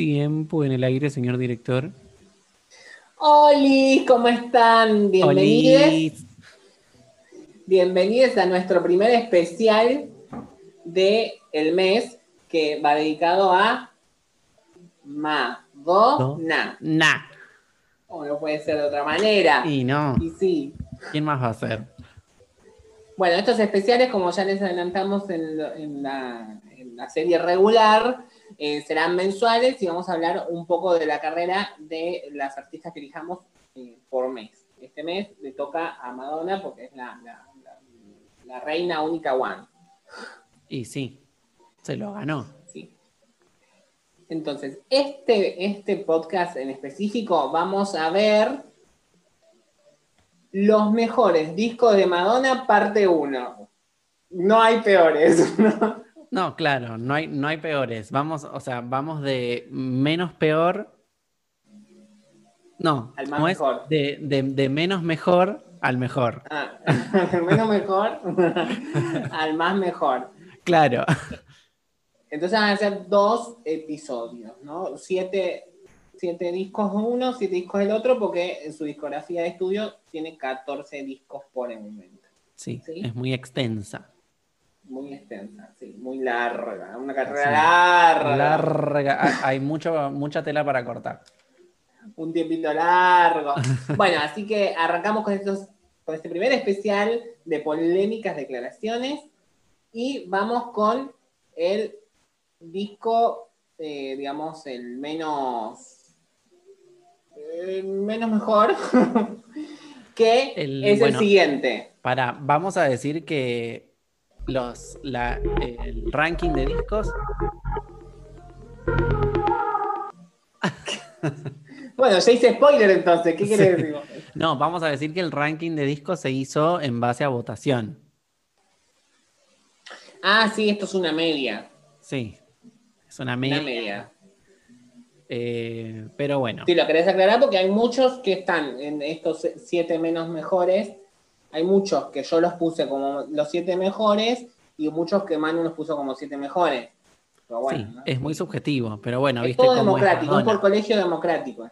tiempo en el aire, señor director? Hola, ¿cómo están? Bienvenidos. Bienvenidos a nuestro primer especial de el mes que va dedicado a Madonna. Nah. O no puede ser de otra manera. Y no. Y sí. ¿Quién más va a ser? Bueno, estos especiales, como ya les adelantamos en la, en la serie regular, eh, serán mensuales y vamos a hablar un poco de la carrera de las artistas que elijamos eh, por mes. Este mes le toca a Madonna porque es la, la- la- la reina única one. Y sí, se lo ganó. Sí. Entonces, este, este podcast en específico vamos a ver los mejores discos de Madonna, parte 1. No hay peores. ¿no? No, claro, no hay, no hay peores. Vamos, o sea, vamos de menos peor. No, Al más mejor. De, de- de menos mejor al mejor. Ah, del menos mejor al más mejor. Claro. Entonces van a ser dos episodios, ¿no? Siete, siete discos uno, siete discos el otro, porque en su discografía de estudio tiene 14 discos por el momento. Sí, Sí. es muy extensa. Muy extensa, sí, muy larga, una carrera Sí. larga, Larga. Hay- Hay mucho, mucha tela para cortar. un tiempito largo. Bueno, así que arrancamos con, estos, con este primer especial de polémicas declaraciones y vamos con el disco, eh, digamos, el menos, el menos mejor, que El- es bueno. el siguiente. Para, vamos a decir que los, la- el ranking de discos Bueno, ya hice spoiler entonces, ¿qué querés Sí. decir? No, vamos a decir que el ranking de discos se hizo en base a votación. Ah, sí, esto es una media. Sí, es una Una media. media. eh, pero bueno, Sí, lo querés aclarar porque hay muchos que están en estos siete menos mejores. Hay muchos que yo los puse como los siete mejores y muchos que Manu los puso como siete mejores. Pero bueno, sí, ¿no? es muy subjetivo, pero bueno, Es viste todo cómo democrático, es por colegio democrático.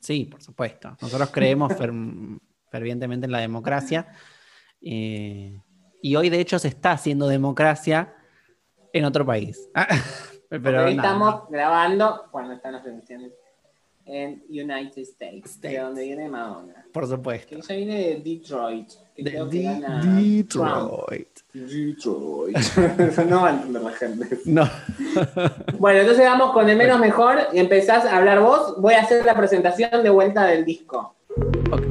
Sí, por supuesto. Nosotros creemos fer- fervientemente en la democracia. eh, y hoy, de hecho, se está haciendo democracia en otro país. Pero nada, estamos grabando cuando están las elecciones en United States, de donde viene Madonna. por supuesto. Que ella viene de Detroit. De. Detroit. Detroit. No va a entender la gente. No. Bueno, entonces vamos con el menos mejor y empezás a hablar vos. Voy a hacer la presentación de vuelta del disco. Ok.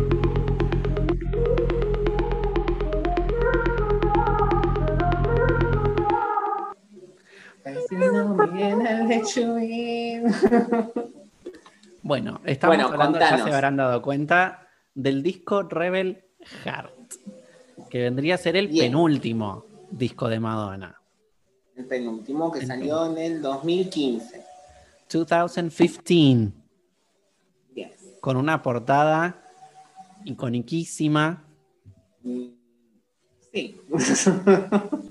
Bueno, estamos Bueno, hablando, ya contanos. se habrán dado cuenta, del disco Rebel Heart, que vendría a ser el Bien. penúltimo disco de Madonna. El penúltimo que El salió en el 2015. 2015, Yes. con una portada iconiquísima. Mm, Sí.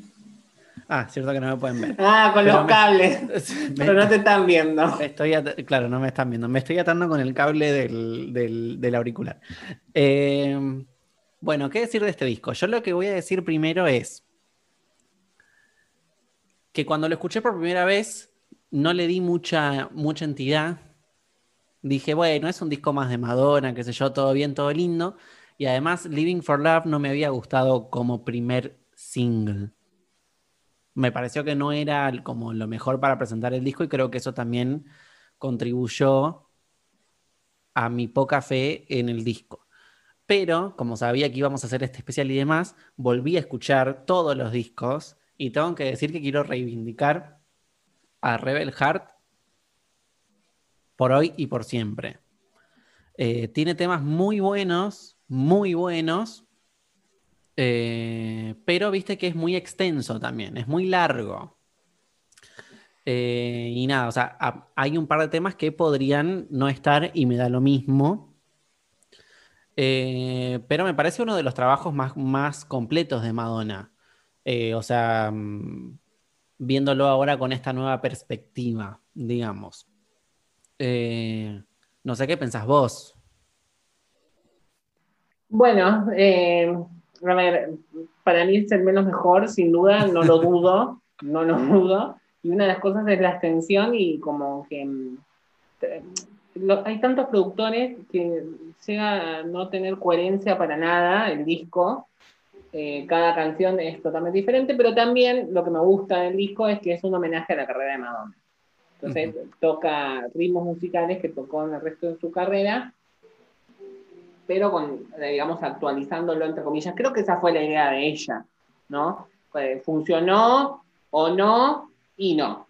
Ah, cierto que no me pueden ver. ah, con Pero los me- cables. Pero no te están viendo. Estoy at- claro, no me están viendo. Me estoy atando con el cable del, del- del auricular. Eh, bueno, ¿qué decir de este disco? Yo lo que voy a decir primero es que cuando lo escuché por primera vez no le di mucha, mucha entidad. Dije, bueno, es un disco más de Madonna, qué sé yo, todo bien, todo lindo. Y además, Living for Love no me había gustado como primer single. Me pareció que no era como lo mejor para presentar el disco y creo que eso también contribuyó a mi poca fe en el disco. Pero, como sabía que íbamos a hacer este especial y demás, volví a escuchar todos los discos y tengo que decir que quiero reivindicar a Rebel Heart por hoy y por siempre. Eh, tiene temas muy buenos, muy buenos, eh, pero viste que es muy extenso también, es muy largo. Eh, y nada, o sea, hay un par de temas que podrían no estar y me da lo mismo. Eh, pero me parece uno de los trabajos más, más completos de Madonna. Eh, o sea, mm, viéndolo ahora con esta nueva perspectiva, digamos. Eh, no sé qué pensás vos. Bueno, a ver, para mí es el menos mejor, sin duda, no lo dudo, no lo dudo. Y una de las cosas es la extensión y como que hay tantos productores que llega a no tener coherencia para nada el disco. Eh, cada canción es totalmente diferente, pero también lo que me gusta del disco es que es un homenaje a la carrera de Madonna. Entonces toca ritmos musicales que tocó en el resto de su carrera, pero con, digamos, actualizándolo entre comillas. Creo que esa fue la idea de ella, ¿no? Pues, funcionó o no y no.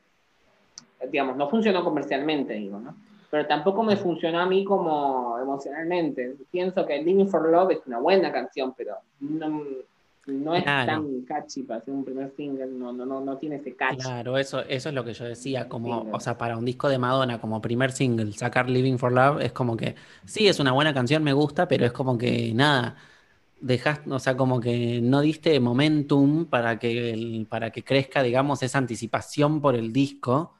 Digamos, no funcionó comercialmente, digo, ¿no? Pero tampoco me funcionó a mí como emocionalmente. Pienso que Living for Love es una buena canción, pero no, es tan catchy para ser un primer single, no, no, no, tiene ese catch. Claro, eso, eso es lo que yo decía, como, o sea, para un disco de Madonna como primer single, sacar Living for Love es como que, sí, es una buena canción, me gusta, pero es como que nada, dejaste, o sea, como que no diste momentum para que, para que crezca, digamos, esa anticipación por el disco.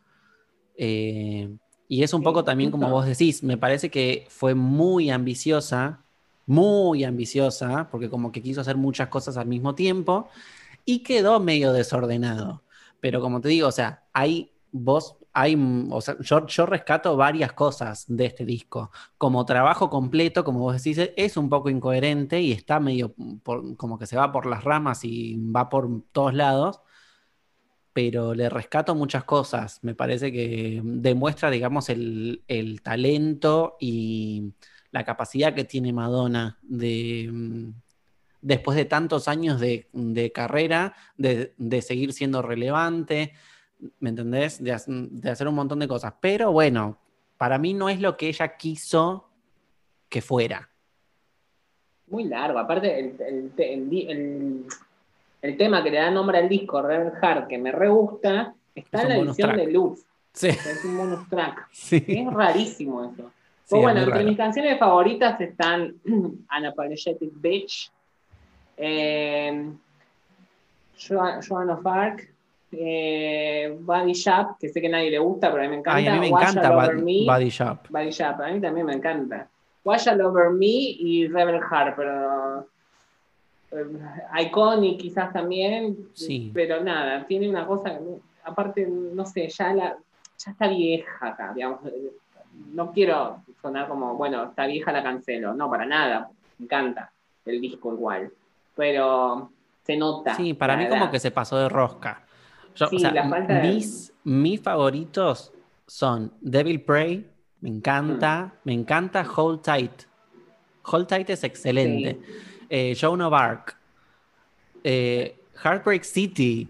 Eh, y es un poco también como vos decís, me parece que fue muy ambiciosa, muy ambiciosa, porque como que quiso hacer muchas cosas al mismo tiempo y quedó medio desordenado. Pero como te digo, o sea, hay vos, hay, o sea, yo, rescato varias cosas de este disco. Como trabajo completo, como vos decís, es un poco incoherente y está medio como que se va por las ramas y va por todos lados pero le rescato muchas cosas. Me parece que demuestra, digamos, el, talento y la capacidad que tiene Madonna de, mm, después de tantos años de, carrera, de, seguir siendo relevante, ¿me entendés? De, hacer un montón de cosas. Pero bueno, para mí no es lo que ella quiso que fuera. Muy largo, aparte el, el tema que le da nombre al disco, Rebel Heart, que me re gusta, está en la edición de Luz. Sí. Es un bonus track. Es rarísimo eso. pues bueno, entre mis canciones favoritas están Unapologetic Bitch, eh, Joan of Arc, eh, Body Shop, que sé que a nadie le gusta, pero a mí me encanta. a mí me encanta Body Shop. Body Shop, a mí también me encanta. Wash All Over Me y Rebel Heart, pero Iconic quizás también, pero nada, tiene una cosa, aparte, no sé, ya, la, ya está vieja acá, digamos, no quiero sonar como, bueno, está vieja la cancelo, no, para nada, me encanta el disco igual, pero se nota. Sí, para mí como que se pasó de rosca. mis, mis favoritos son Devil Prey, me encanta, mm. me encanta Hold Tight. Hold Tight es excelente eh, Joan of Arc, eh, Heartbreak City,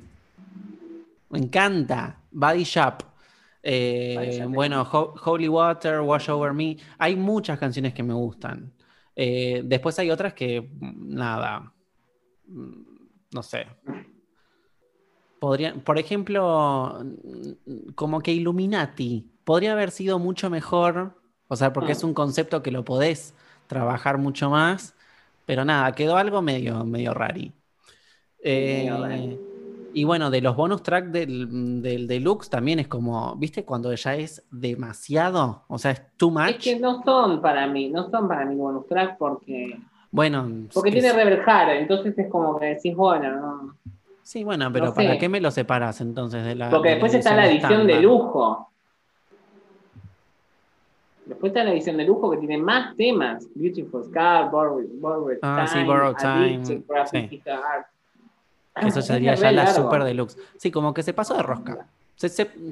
me encanta, Body Shop, eh, bueno, Holy Water, Wash Over Me, hay muchas canciones que me gustan. Eh, después hay otras que, nada, no sé. Podría, por ejemplo, como que Illuminati. Podría haber sido mucho mejor, o sea, porque es un concepto que lo podés trabajar mucho más pero nada, quedó algo medio, medio rari. Eh, y bueno, de los bonus tracks del, del, deluxe también es como, ¿viste? Cuando ya es demasiado, o sea, es too much. Es que no son para mí, no son para mí bonus tracks porque. Bueno. Porque tiene reverjar, entonces es como que decís, bueno, no. Sí, bueno, pero ¿para qué me lo separas entonces de la. Porque después está la edición de lujo. Después está la edición de lujo que tiene más temas. Beautiful Scar, Borrowed, borrowed ah, Time, sí, Borrowed Time. Sí. Eso sería ya la super deluxe. Sí, como que se pasó de rosca.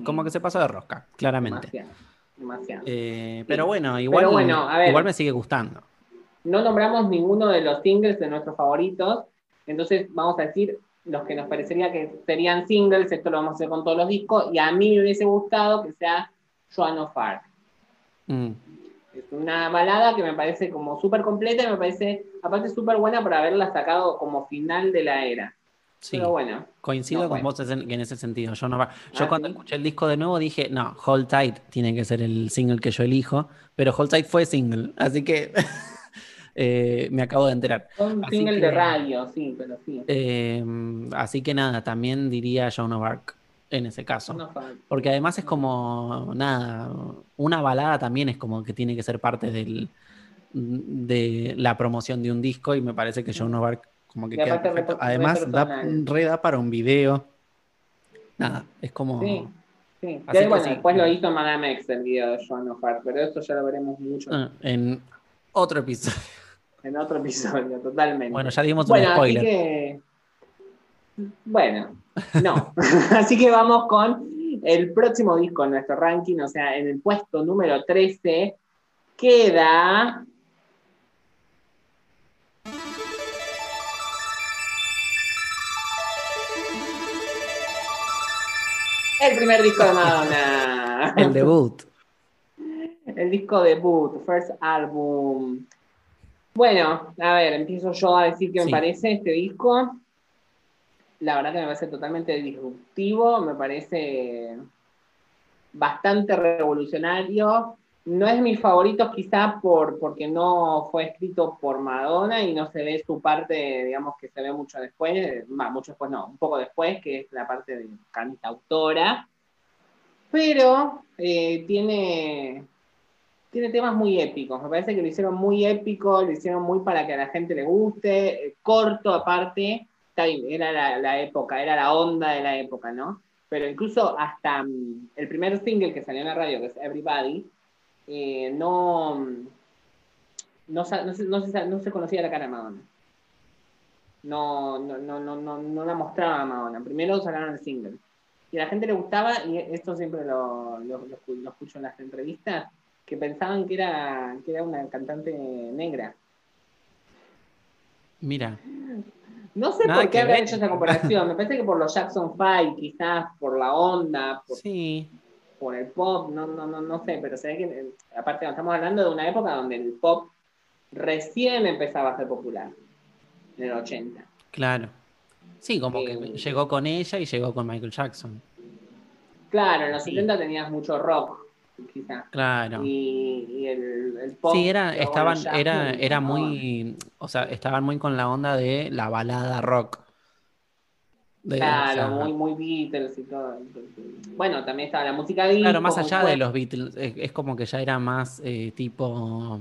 como que se pasó de rosca, claramente. Demasiado. demasiado. Eh, pero bueno, igual, bueno, igual me sigue gustando. No nombramos ninguno de los singles de nuestros favoritos. Entonces vamos a decir los que nos parecería que serían singles. Esto lo vamos a hacer con todos los discos. Y a mí me hubiese gustado que sea Joan of Arc. Mm. Es una balada que me parece como súper completa y me parece, aparte, súper buena por haberla sacado como final de la era. Sí, bueno, coincido con vos en, ese sentido. Yo, no, yo ah, cuando escuché el disco de nuevo dije, no, Hold Tight tiene que ser el single que yo elijo, pero Hold Tight fue single, así que eh, me acabo de enterar. Un single de radio, sí, pero sí. Em, así que nada, también diría Joan of Arc. En ese caso. Porque además es como, nada, una balada también es como que tiene que ser parte del, de la promoción de un disco y me parece que Joan Arc como que queda perfecto. Además, da, re da para un video. Nada, es como... Sí, sí. Así Que, que bueno, sí. después lo hizo Madame X el video de Joan of Arc, pero esto ya lo veremos mucho ah, En otro episodio. en otro episodio, totalmente. Bueno, ya dimos un Bueno, así spoiler. que. Bueno, no. así que vamos con el próximo disco en nuestro ranking, o sea, en el puesto número 13 queda. El primer disco de Madonna. El debut. El disco debut, first album. Bueno, a ver, empiezo yo a decir qué me parece este disco. La verdad que me parece totalmente disruptivo, me parece bastante revolucionario. No es mi favorito quizá por, porque no fue escrito por Madonna y no se ve su parte, digamos que se ve mucho después, va, mucho después no, un poco después, que es la parte de cantautora. Pero eh, tiene, tiene temas muy épicos. Me parece que lo hicieron muy épico, lo hicieron muy para que a la gente le guste, eh, corto aparte. Está bien, era la, época, era la onda de la época, ¿no? Pero incluso hasta mm, el primer single que salió en la radio, que es Everybody, eh, no, mm, no, no, se, no, se, no se conocía la cara de Madonna. No, no, no, no, no, no la mostraba a Madonna. Primero sacaron el single. Y a la gente le gustaba, y esto siempre lo, lo, lo lo escucho en las entrevistas, que pensaban que era, que era una cantante negra. Mira, No sé Nada por qué habrán hecho esa comparación. Me parece que por los Jackson Five, quizás por la onda, por, sí. por el pop, no, no, no, no sé, pero se ve que, aparte, estamos hablando de una época donde el pop recién empezaba a ser popular, en el 80. Claro. Sí, como que Eh, llegó con ella y llegó con Michael Jackson. Claro, en los Sí. 70 tenías mucho rock, quizás. Claro. Y, y el, el pop. Sí, era, estaban, bueno, era, era muy, o sea, estaban muy con la onda de la balada rock. De- o Claro, sea, muy, muy Beatles y todo. Bueno, también estaba la música disco. claro, más allá de los Beatles, es, es como que ya era más eh, tipo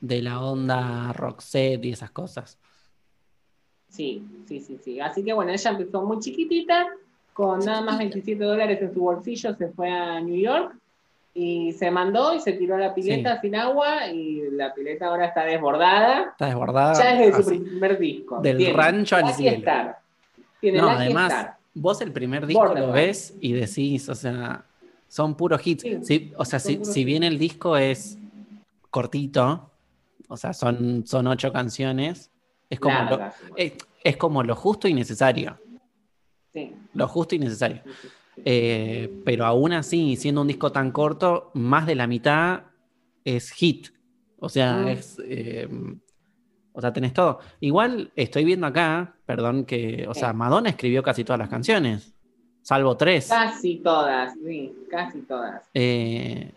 de la onda rock set y esas cosas. Sí, sí, sí, sí. Así que bueno, ella empezó muy chiquitita, con nada más 27 dólares en su bolsillo, se fue a New York y se mandó y se tiró a la pileta sin agua y la pileta ahora está desbordada. Está desbordada. Ya desde su primer disco. Del Tiene rancho al cielo. Star. Tiene No, además, vos el primer disco lo ves y decís, o sea, son puros hits. Sí, Sí, o sea, si, si bien el disco es cortito, o sea, son, son ocho canciones, es como, lo, es, es como lo justo y necesario. sí, Lo justo y necesario. Eh, pero aún así, siendo un disco tan corto, más de la mitad es hit. O sea, Mm. es. eh, o sea, tenés todo. Igual estoy viendo acá, perdón, que. O sea. Madonna escribió casi todas las canciones, salvo tres. Casi todas, sí, casi todas. Eh,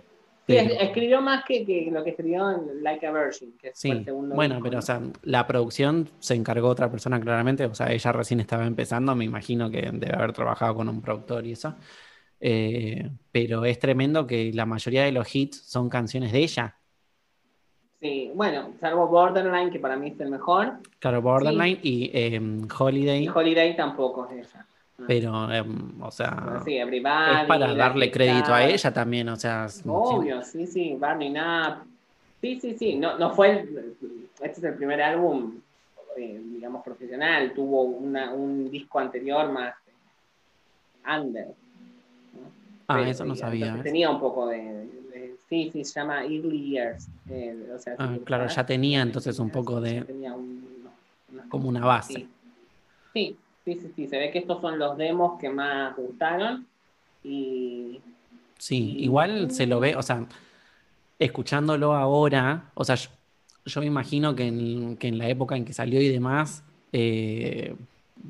Sí, pero- escribió más que, que lo que escribió en Like a Virgin, que fue sí, el segundo bueno, pero o sea, la producción se encargó otra persona claramente, o sea, ella recién estaba empezando, me imagino que debe haber trabajado con un productor y eso. Eh, pero es tremendo que la mayoría de los hits son canciones de ella. Sí, bueno, salvo Borderline, que para mí es el mejor, Claro, Borderline y em, Holiday, y Holiday tampoco es ella. Pero, em, o sea, sí, es para darle crédito a ella también, o sea. Obvio, sí, sí, Burning Up. Sí, sí, sí, no, no fue, el- este es el primer álbum, eh, digamos, profesional, tuvo una- un disco anterior más eh, under. ¿no? Ah, Pero, eso no sabía. ¿ves? Tenía un poco de, de- sí, sí, se llama Early Years. eh, o sea, Ah, si claro, ya tenía entonces un poco de- tenía un- Como una base. Sí. Sí, sí, sí, sí, se ve que estos son los demos que más gustaron y Sí, igual se lo ve, o sea, escuchándolo ahora, o sea, yo, yo me imagino que en, que en la época en que salió y demás, eh,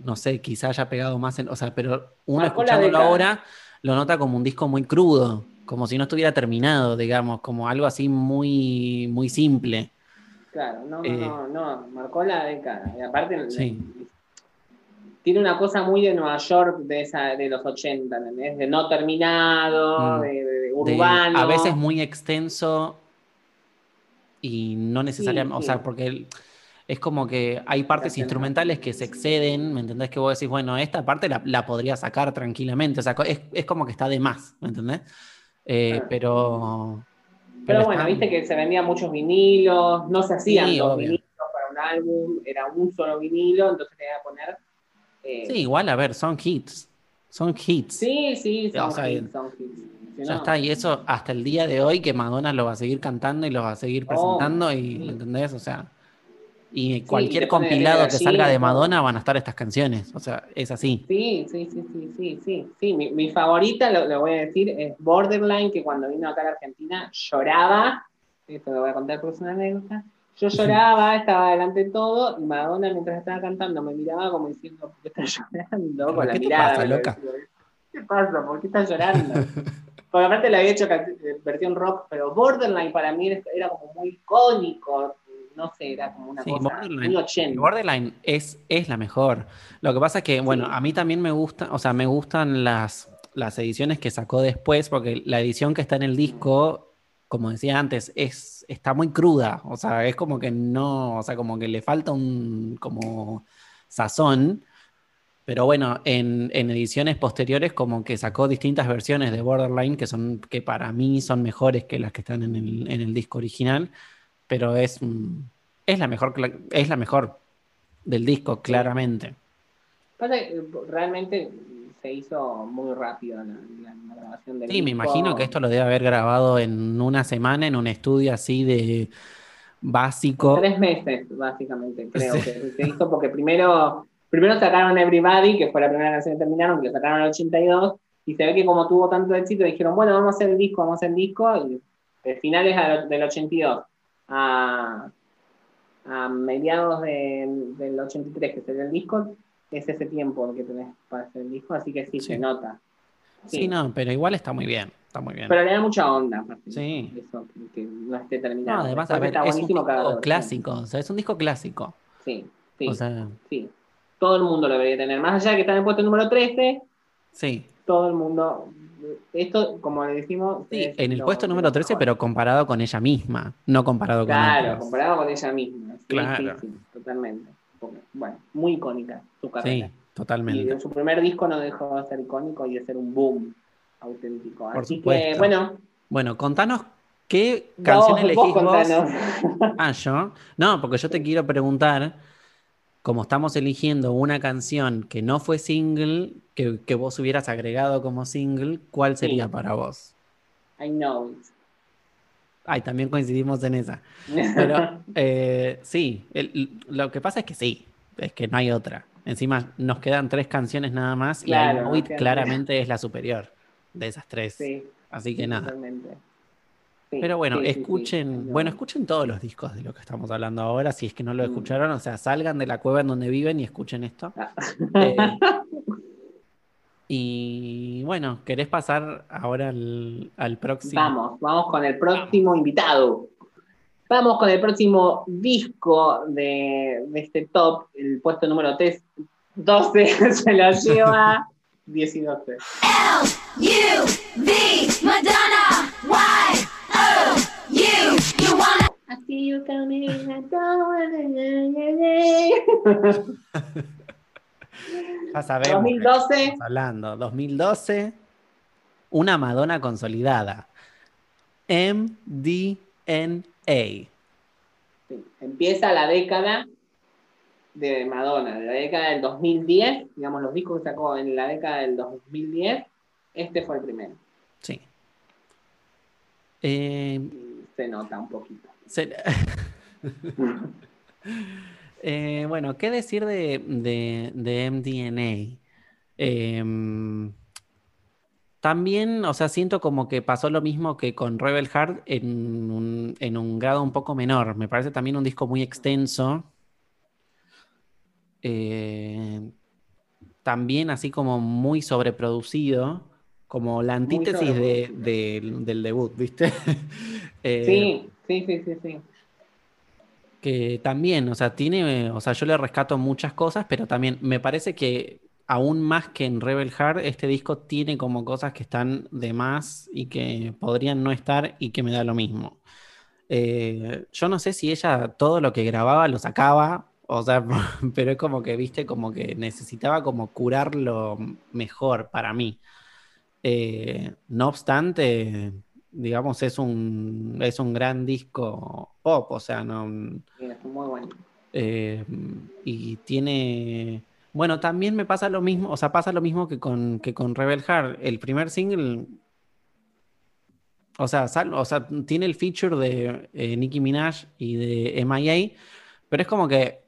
no sé, quizá haya pegado más en, o sea, pero uno Marcó escuchándolo ahora lo nota como un disco muy crudo, como si no estuviera terminado, digamos, como algo así muy, muy simple. Claro, no, no, Eh, no, no, marcó la década. Y aparte, Sí. Tiene una cosa muy de Nueva York de, esa, de los 80, ¿entendés? De no terminado, Mm. de, de- de De- urbano. a veces muy extenso y no necesariamente, o sí. sea, porque el- es como que hay partes instrumentales que se exceden, ¿me entendés? Que vos decís, bueno, esta parte la, la podría sacar tranquilamente, o sea, es, es como que está de más, ¿me entendés? Eh, Ah. pero... Pero bueno, viste que se vendían muchos vinilos, no se hacían Sí, dos obvio. vinilos para un álbum, era un solo vinilo, entonces tenía que poner. Eh, Sí, igual, a ver, son hits, son hits. sí, sí, son O sea, hits, son hits. Si Ya no- está, y eso hasta el día de hoy que Madonna lo va a seguir cantando y lo va a seguir presentando y ¿entendés? O sea, y cualquier compilado que salga de. Madonna van a estar estas canciones, o sea, es así. Sí, sí, sí, sí, sí, sí. sí. Mi, mi favorita, lo, lo voy a decir, es Borderline, que cuando vino acá a la Argentina lloraba. Esto lo voy a contar es una anécdota. Yo lloraba, estaba delante de todo, y Madonna mientras estaba cantando me miraba como diciendo, ¿por qué estás llorando? Con la ¿Qué te mirada. pasa, loca? ¿Qué pasa? ¿Por qué estás llorando? Porque aparte le había hecho eh, versión rock, pero Borderline para mí era- era como muy icónico. No sé, era como una Sí, cosa Borderline. muy 80. Borderline es, es la mejor. Lo que pasa es que, bueno, a mí también me gusta, o sea, me gustan las, las ediciones que sacó después, porque la edición que está en el disco, como decía antes, es, está muy cruda. O sea, es como que no, o sea, como que le falta un como sazón. Pero bueno, en, en ediciones posteriores como que sacó distintas versiones de Borderline que son, que para mí son mejores que las que están en el, en el disco original. Pero es, es la mejor, es la mejor del disco, claramente. Eh, realmente se hizo muy rápido la, la- la grabación del Sí, me imagino que esto lo debe haber grabado en una semana en un estudio así de básico. Tres meses, básicamente, creo Sí. que se hizo, porque primero, primero sacaron Everybody, que fue la primera canción que terminaron, que lo sacaron en el 82, y se ve que como tuvo tanto éxito, dijeron, bueno, vamos a hacer el disco, vamos a hacer el disco, y de finales del 82 a, a mediados de- del 83, que sería el disco, es ese tiempo que tenés para hacer el disco, así que sí, Sí. se nota. Sí, no, pero igual está muy bien, está muy bien. Pero le da mucha onda, aparte, Sí. eso, que, no esté No, terminado. además, Después a ver, está es un buenísimo cada disco versión. clásico, o sea, es un disco clásico. Sí, sí. O sea, Sí, todo el mundo lo debería tener. Más allá de que está en el puesto número 13, sí. todo el mundo. Esto, como le decimos. Sí, en el puesto número 13, mejor. pero comparado con ella misma, no comparado con Claro, comparado con ella misma. Sí, Claro. sí, totalmente. Bueno, muy icónica su Sí, carrera. Y totalmente. en su primer disco no dejó de ser icónico y de ser un boom auténtico. Por Así supuesto. que, bueno, Bueno, contanos qué canción elegís vos vos. contanos. Ah, yo. No, porque yo te quiero preguntar, como estamos eligiendo una canción que no fue single, que, que vos hubieras agregado como single, ¿cuál sería Sí. para vos? I know it. Ay, también coincidimos en esa. Pero eh, sí, el- lo que pasa es que sí, es que no hay otra. Encima nos quedan tres canciones nada más Claro, y I Know nos It quedan claramente es la superior de esas tres. sí, Así que nada. Sí, Pero bueno, escuchen, bueno, escuchen todos los discos de lo que estamos hablando ahora, si es que no lo Mm. escucharon, o sea, salgan de la cueva en donde viven y escuchen esto. Ah. Eh, y bueno, ¿querés pasar ahora al, al próximo? Vamos, vamos con el próximo invitado. Vamos con el próximo disco de, de este top, el puesto número 3, 12, se lo lleva 10 y 12. U V Madonna Y O U you wanna I see you coming, I don't Ya sabemos. de qué 2012, estamos hablando. 2012, una Madonna consolidada. MDNA. sí, empieza la década de Madonna, de la década del 2010, digamos los discos que sacó en la década del 2010, este fue el primero. Sí. Eh, Se nota un poquito. se- Eh, bueno, ¿qué decir de, de- de MDNA? Em, también, o sea, siento como que pasó lo mismo que con Rebel Heart en un, en un grado un poco menor. Me parece también un disco muy extenso. Eh, también así como muy sobreproducido, como la antítesis de- de- del debut, ¿viste? Eh, Sí, sí, sí, sí, sí. Que también, o sea, tiene, o sea, yo le rescato muchas cosas, pero también me parece que aún más que en Rebel Heart, este disco tiene como cosas que están de más y que podrían no estar y que me da lo mismo. Eh, yo no sé si ella todo lo que grababa lo sacaba, o sea, pero es como que, viste, como que necesitaba como curarlo mejor para mí. Eh, no obstante, digamos, es un, es un gran disco pop, o sea, no... Es muy bueno. eh, y tiene... Bueno, también me pasa lo mismo, o sea, pasa lo mismo que con, que con Rebel Heart. El primer single, o sea, sal- o sea, tiene el feature de eh, Nicki Minaj y de MIA, pero es como que...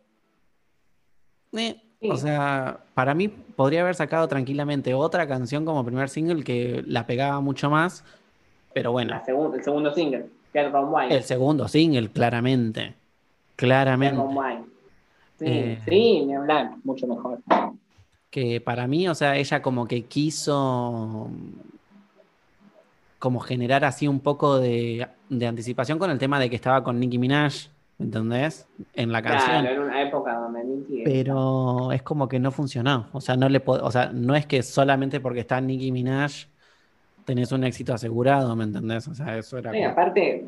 eh, Sí. o sea, para mí podría haber sacado tranquilamente otra canción como primer single que la pegaba mucho más, pero bueno, La segun- el segundo single, Wine. el segundo single, claramente. Claramente. From Wine. Sí, Eh. sí, ni hablar, mucho mejor. que para mí, o sea, ella como que quiso como generar así un poco de, de anticipación con el tema de que estaba con Nicki Minaj, ¿me entendés? En la canción. Claro, en una época donde Nicki Pero es como que no funcionó. O sea, no le o sea, no es que solamente porque está Nicki Minaj tenés un éxito asegurado, ¿me entendés? O sea, eso era Sí, como- aparte,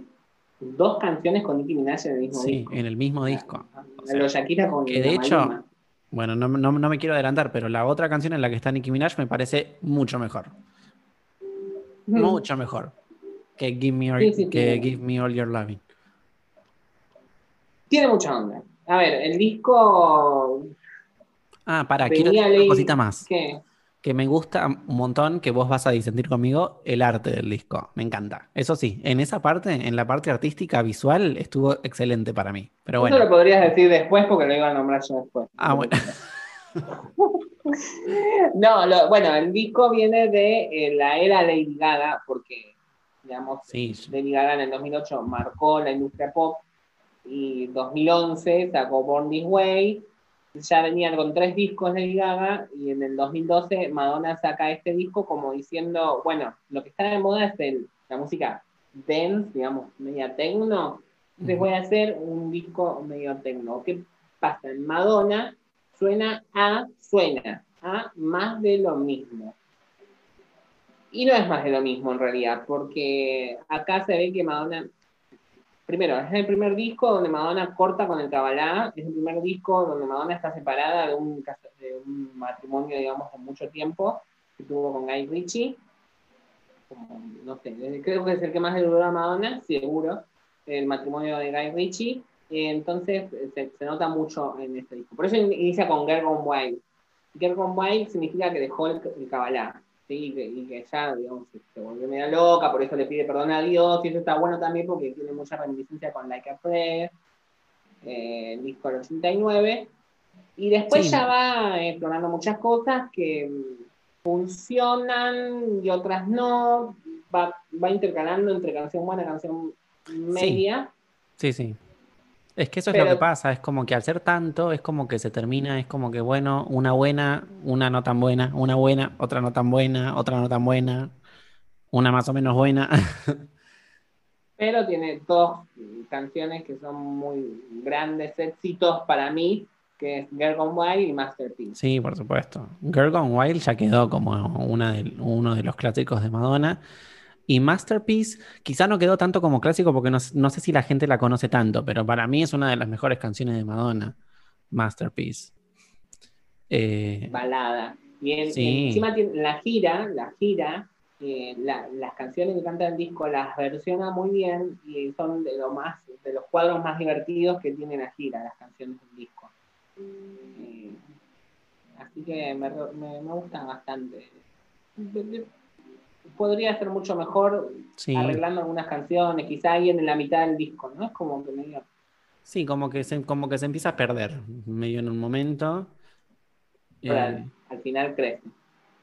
dos canciones con Nicki Minaj en el mismo sí, disco. en el mismo disco. O sea, Los Shakira con que de hecho, Maluma. bueno, no, no- no me quiero adelantar, pero la otra canción en la que está Nicki Minaj me parece mucho mejor. mucho mejor que Give Me All, Sí, sí, que sí. Give Me All Your Loving. Tiene mucha onda. A ver, el disco. Ah, para, Venía quiero decir una cosita más. ¿Qué? Que me gusta un montón, que vos vas a disentir conmigo, el arte del disco. Me encanta. Eso sí, en esa parte, en la parte artística visual, estuvo excelente para mí. Pero Eso lo bueno. podrías decir después porque lo iba a nombrar yo después. Ah, bueno. No, lo- bueno, el disco viene de eh, la era Lady Gaga, porque, digamos, Sí. Lady Gaga en el 2008 marcó la industria pop y 2011 sacó Born This Way. Ya venían con tres discos de Gaga y en el 2012 Madonna saca este disco como diciendo, bueno, lo que está de moda es el- la música dance, digamos, media techno. Entonces voy a hacer un disco medio techno. ¿Qué pasa? En Madonna suena a, suena a más de lo mismo. Y no es más de lo mismo en realidad, porque acá se ve que Madonna, primero, es el primer disco donde Madonna corta con el Kabbalah, es el primer disco donde Madonna está separada de un, de matrimonio, digamos, con mucho tiempo, que tuvo con Guy Ritchie. Como, no sé, creo que es el que más le duró a Madonna, seguro, el matrimonio de Guy Ritchie. Entonces se, nota mucho en este disco. Por eso in- inicia con Girl Gone Wild. Girl Wild significa que dejó el, el Kabbalah. ¿Sí? Y, que, ya, digamos, se, volvió media loca, por eso le pide perdón a Dios. Y eso está bueno también porque tiene mucha reminiscencia con Like a Prayer, eh, el disco del 89. Y después Sí. ya va explorando muchas cosas que mm, funcionan y otras no. Va, va intercalando entre canción buena y canción media. Sí, sí. Es que eso es lo que pasa, es como que al ser tanto, es como que se termina, es como que bueno, una buena, una no tan buena, una buena, otra no tan buena, otra no tan buena, una más o menos buena. pero tiene dos canciones que son muy grandes éxitos para mí, que es Girl Gone Wild y Masterpiece. Sí, por supuesto. Girl Gone Wild ya quedó como una de- uno de los clásicos de Madonna. Y Masterpiece quizá no quedó tanto como clásico porque no, no sé si la gente la conoce tanto, pero para mí es una de las mejores canciones de Madonna. Masterpiece. Eh, balada. Y en- Sí. encima tiene la gira, la gira, eh, la- las canciones que canta el disco las versiona muy bien y son de lo más, de los cuadros más divertidos que tiene la gira, las canciones del disco. Eh, así que me, me- me gusta bastante. Podría ser mucho mejor sí. arreglando algunas canciones, quizá ahí en la mitad del disco, ¿no? Es como que medio. Sí, como que se, como que se empieza a perder medio en un momento. Eh, al, al final crece.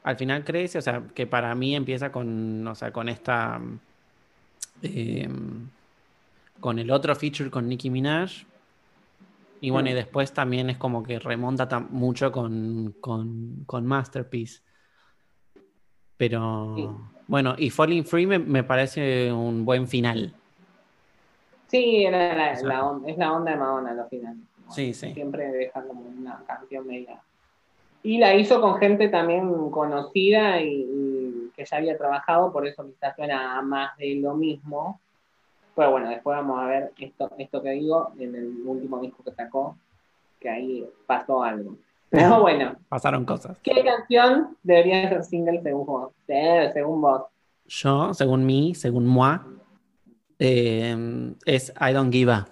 al final crece, o sea, que para mí empieza con, o sea, con esta, eh, con el otro feature con Nicki Minaj. Y bueno, y después también es como que remonta mucho con, con, con Masterpiece. Pero Sí. Bueno, y Falling Free me, me parece un buen final. Sí, era la, O sea. la on- es la onda de Madonna al final. Sí, sí. Siempre deja como una canción media. Y la hizo con gente también conocida y, y que ya había trabajado, por eso quizás suena a más de lo mismo. Pero bueno, después vamos a ver esto, esto que digo en el último disco que sacó, que ahí pasó algo. Pero bueno, Pasaron cosas. ¿qué canción debería ser single según vos? Sí, según vos. Yo, según mí, según moi, eh, es I Don't Give a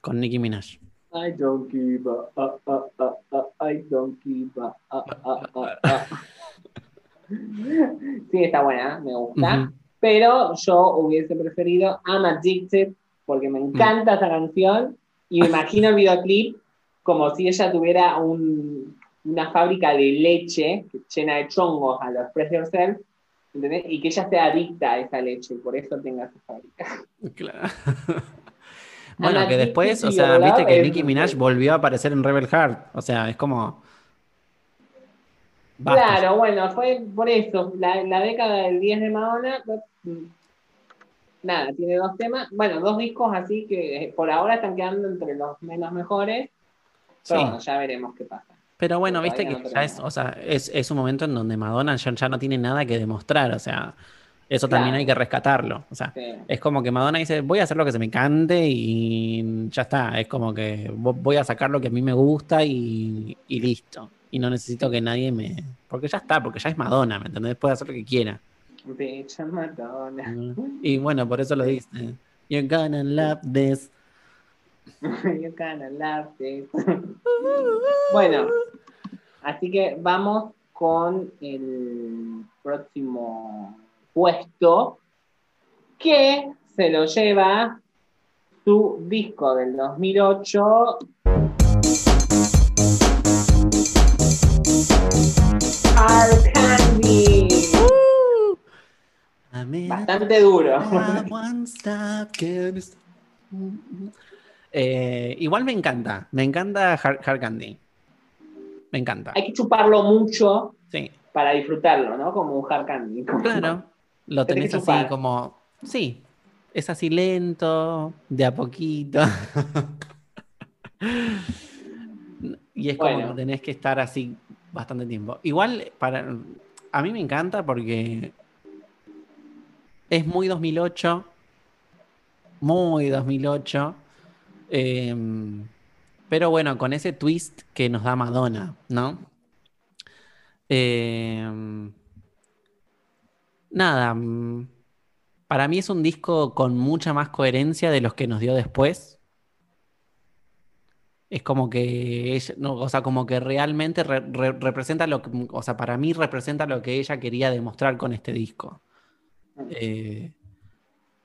con Nicki Minaj. I don't give a, uh, uh, uh, I don't give a, uh. Sí, está buena, me gusta. Pero yo hubiese preferido I'm Addicted porque me encanta esa canción y me imagino el videoclip como si ella tuviera un- una fábrica de leche llena de chongos a los Express Yourself, ¿entendés? Y que ella sea adicta a esa leche y por eso tenga esa fábrica. Claro. Bueno, Ana que después, o sea, viste que Nicki Minaj volvió a aparecer en Rebel Heart. O sea, es como. Basta. Claro, bueno, fue por eso, la, la década del 10 de Madonna, nada, tiene dos temas, bueno, dos discos así que por ahora están quedando entre los menos mejores, pero Sí. bueno, ya veremos qué pasa. Pero bueno, viste que no ya es, o sea, es, es un momento en donde Madonna ya, ya no tiene nada que demostrar. O sea, eso también hay que rescatarlo. O sea, Sí. es como que Madonna dice, voy a hacer lo que se me cante y ya está. Es como que vo- voy a sacar lo que a mí me gusta y, y listo. Y no necesito que nadie me... Porque ya está, porque ya es Madonna, ¿me entendés? Puede hacer lo que quiera. Bitch, Madonna. Y bueno, por eso lo dice. You're gonna love this. You kinda love this. bueno, así que vamos con el próximo puesto que se lo lleva su disco del 2008 Hard Candy. Bastante duro Eh, igual me encanta, me encanta Hard, Hard Candy. Me encanta. hay que chuparlo mucho Sí, para disfrutarlo, ¿no? Como un Hard Candy como- claro. Lo Tenés así como. Sí, es así lento, de a poquito. y es como Bueno. que tenés que estar así bastante tiempo. Igual, para, a mí me encanta porque es muy 2008. Muy 2008. Em, pero bueno, con ese twist que nos da Madonna, ¿no? Em, nada, mm, para mí es un disco con mucha más coherencia de los que nos dio después. Es como que ella, no, o sea, como que realmente re- re- representa lo que, o sea, para mí representa lo que ella quería demostrar con este disco. Eh,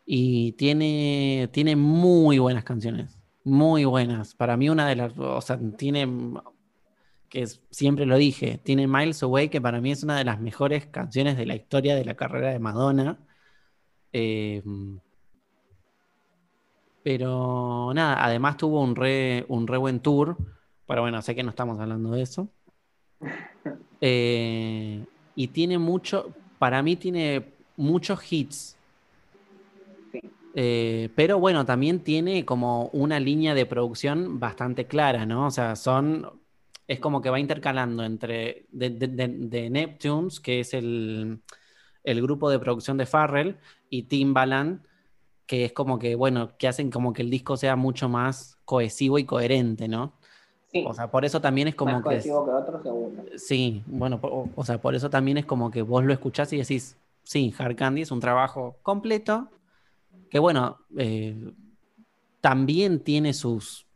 y tiene, tiene muy buenas canciones, muy buenas. Para mí una de las, o sea, tiene, que es- siempre lo dije, tiene Miles Away, que para mí es una de las mejores canciones de la historia de la carrera de Madonna. Eh, pero nada, además tuvo un re, un re buen tour, pero bueno, sé que no estamos hablando de eso. Eh, y tiene mucho, para mí tiene muchos hits. Eh, pero bueno, también tiene como una línea de producción bastante clara, ¿no? O sea, son, es como que va intercalando entre de, de- de- de Neptunes, que es el, el grupo de producción de Farrell, y Timbaland, que es como que, bueno, que hacen como que el disco sea mucho más cohesivo y coherente, ¿no? Sí, O sea, por eso también es como más que... es- cohesivo que otro, seguro. Sí, bueno, po- o sea, por eso también es como que vos lo escuchás y decís, sí, Hard Candy es un trabajo completo, que bueno, eh, también tiene sus,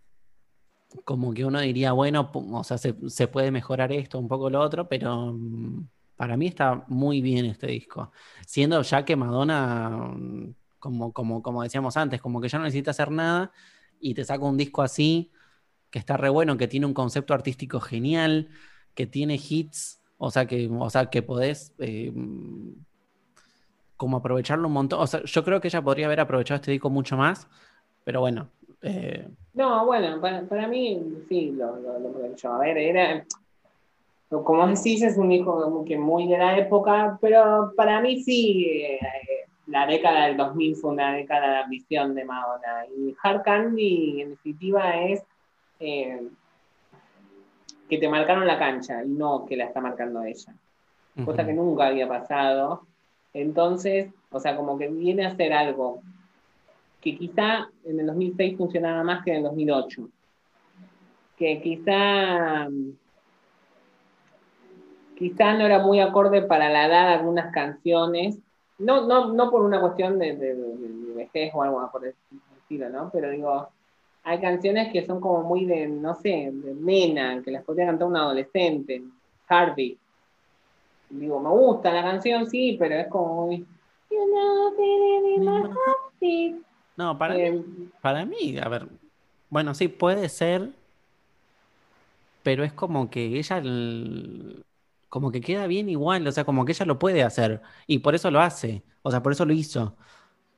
como que uno diría, bueno, o sea, se, puede mejorar esto, un poco lo otro, pero mm, para mí está muy bien este disco. Siendo ya que Madonna, mm, como, como, como decíamos antes, como que ya no necesita hacer nada y te saca un disco así, que está re bueno, que tiene un concepto artístico genial, que tiene hits, o sea que, o sea, que podés eh, como aprovecharlo un montón. O sea, yo creo que ella podría haber aprovechado este disco mucho más, pero bueno. eh, No, bueno, para, para mí sí, lo, lo, lo aprovechó. A ver, era. Como decís, es un como que muy de la época, pero para mí sí, eh, la década del 2000 fue una década de ambición de Madonna. Y Hard Candy, en definitiva, es eh, que te marcaron la cancha y no que la está marcando ella. Cosa que nunca había pasado. Entonces, o sea, como que viene a ser algo que quizá en el 2006 funcionaba más que en el 2008. Que quizá quizá no era muy acorde para la edad de algunas canciones, no, no, no por una cuestión de vejez o algo por el estilo, ¿no? Pero digo, hay canciones que son como muy de, no sé, de nena, que las podría cantar un adolescente, Harvey. Digo, me gusta la canción, sí, pero es como muy... No, para, Eh, mí, para mí, a ver, bueno, sí, puede ser, pero es como que ella, el- como que queda bien igual, o sea, como que ella lo puede hacer, y por eso lo hace, o sea, por eso lo hizo.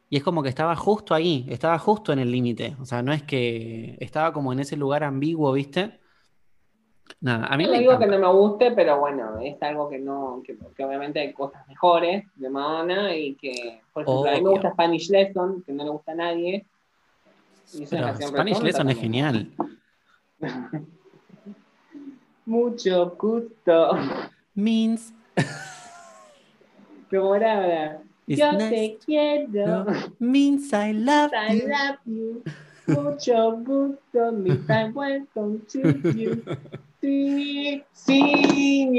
Y es como que estaba justo ahí, estaba justo en el límite, o sea, no es que estaba como en ese lugar ambiguo, ¿viste? Nada, a mí No me digo que no me guste, pero bueno, es algo que no, que, que obviamente hay cosas mejores de Madonna y que, por ejemplo, a mí me gusta Spanish Lesson, que no le gusta a nadie. Y Pero Spanish Lesson es genial. Mucho gusto. Means Como era ahora. it's Yo nice te quiero. to- means I love I you. love you. Mucho gusto. Miss I welcome to you. Sí, señorita.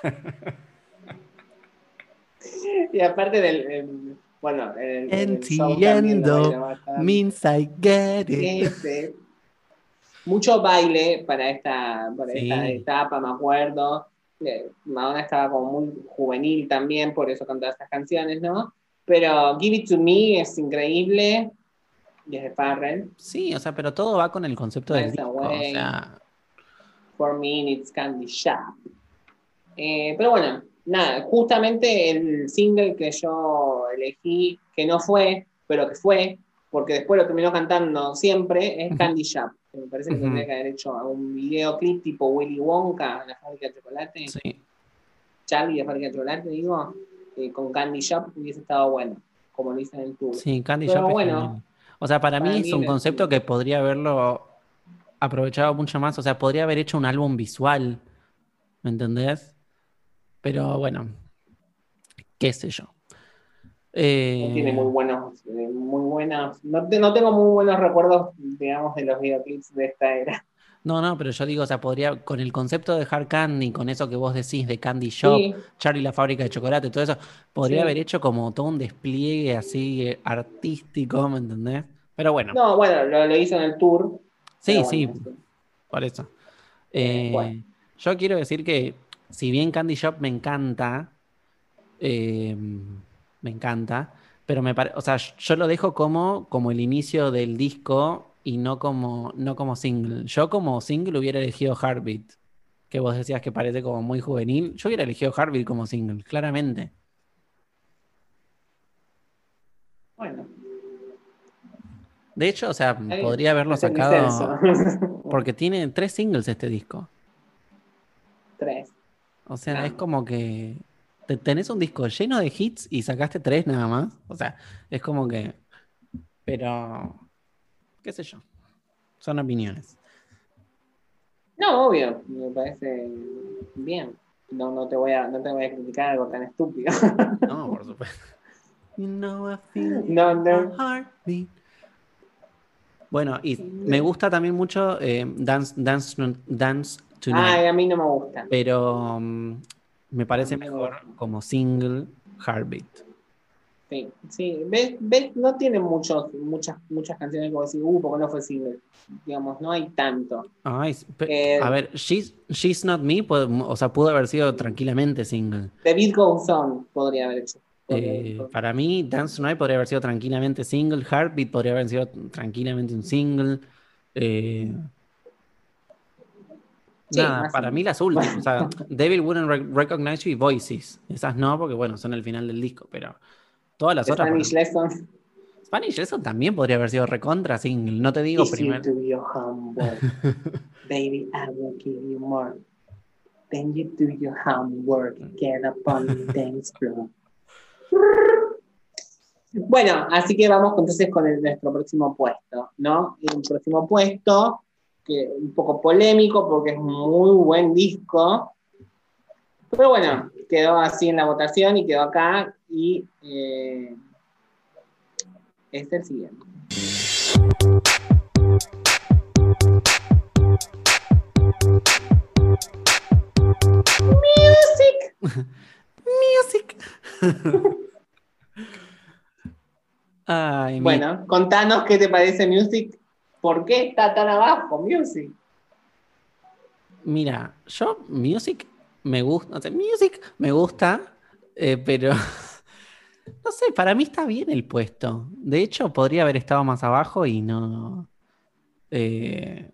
y aparte del. em, bueno, el, Entiendo. Means I get it. Ese. Mucho baile para esta, para Sí. esta etapa, me acuerdo. Eh, Madonna estaba como muy juvenil también, por eso cantaba estas canciones, ¿no? Pero Give It To Me es increíble. Y es de Farrell. Sí, o sea, pero todo va con el concepto del disco. O Away. sea, Four Minutes Candy Shop. Eh, pero bueno, nada, justamente el single que yo elegí, que no fue, pero que fue, porque después lo terminó cantando siempre, es. Candy Shop. que Me parece que Ujú. tendría que haber hecho un videoclip tipo Willy Wonka, la fábrica de chocolate, sí. Charlie, la fábrica de chocolate, digo, eh, con Candy Shop hubiese estado bueno, como lo hice en el tour. Sí, Candy Pero Shop bueno. O sea, para, para mí mí es un concepto que podría haberlo aprovechado mucho más. O sea, podría haber hecho un álbum visual. ¿Me entendés? Pero bueno, qué sé yo. Eh, No tiene muy buenos, eh, muy buenos, no, no tengo muy buenos recuerdos, digamos, de los videoclips de esta era. No, no, pero yo digo, o sea, podría, con el concepto de Hard Candy, con eso que vos decís de Candy Shop, Sí, Charlie la fábrica de chocolate, todo eso, podría Sí. haber hecho como todo un despliegue así eh, artístico, ¿me entendés? Pero bueno, no, bueno, lo, lo hizo en el tour. sí, sí, por eso. Eh, Eh, bueno. Yo quiero decir que, si bien Candy Shop me encanta, eh, me encanta, pero me parece, o sea, yo lo dejo como, como el inicio del disco y no como, no como single. Yo como single hubiera elegido Heartbeat, que vos decías que parece como muy juvenil. Yo hubiera elegido Heartbeat como single, claramente. Bueno, De hecho, o sea, ahí podría haberlo sacado porque tiene tres singles este disco. Tres. O sea, Ah. es como que te- tenés un disco lleno de hits y sacaste tres nada más. O sea, es como que. Pero. Qué sé yo. Son opiniones. No, obvio, me parece bien. No, no, te voy a, no te voy a criticar algo tan estúpido. No, por supuesto. You know I feel No, no. heartbeat. Bueno, y me gusta también mucho eh, Dance, Dance, Dance Tonight. Ay, a mí no me gusta. Pero mm, me parece mejor como single Heartbeat. Sí, sí. ¿Ves? ¿Ves? No tiene muchos, muchas, muchas canciones como decir, uh, porque no fue single. Digamos, no hay tanto. Ay, Eh, a ver, She's, She's Not Me, o sea, pudo haber sido tranquilamente single. The Beat Goes On podría haber hecho. Podría- Eh, para mí, Dance Tonight podría haber sido tranquilamente single, Heartbeat podría haber sido tranquilamente un single. eh, Sí, nada, para mí las últimas, o sea, Devil Wouldn't Re- Recognize You y Voices. Esas no, porque bueno, son el final del disco, pero todas las otras. Spanish para- Lessons. Spanish, eso también podría haber sido recontra single, no te digo primero. do your homework, baby, I will give you more. Then you do your homework, get up on the dance floor. Bueno, así que vamos entonces con el- nuestro próximo puesto, ¿no? Y un próximo puesto, que un poco polémico porque es un muy buen disco. Pero bueno, quedó así en la votación y quedó acá. Y eh, es el siguiente. Music. Music. Ay, mi- Bueno, contanos qué te parece Music. ¿Por qué está tan abajo Music? Mira, yo Music me gusta, o sea, Music me gusta, eh, pero no sé, para mí está bien el puesto. De hecho, podría haber estado más abajo y no. eh,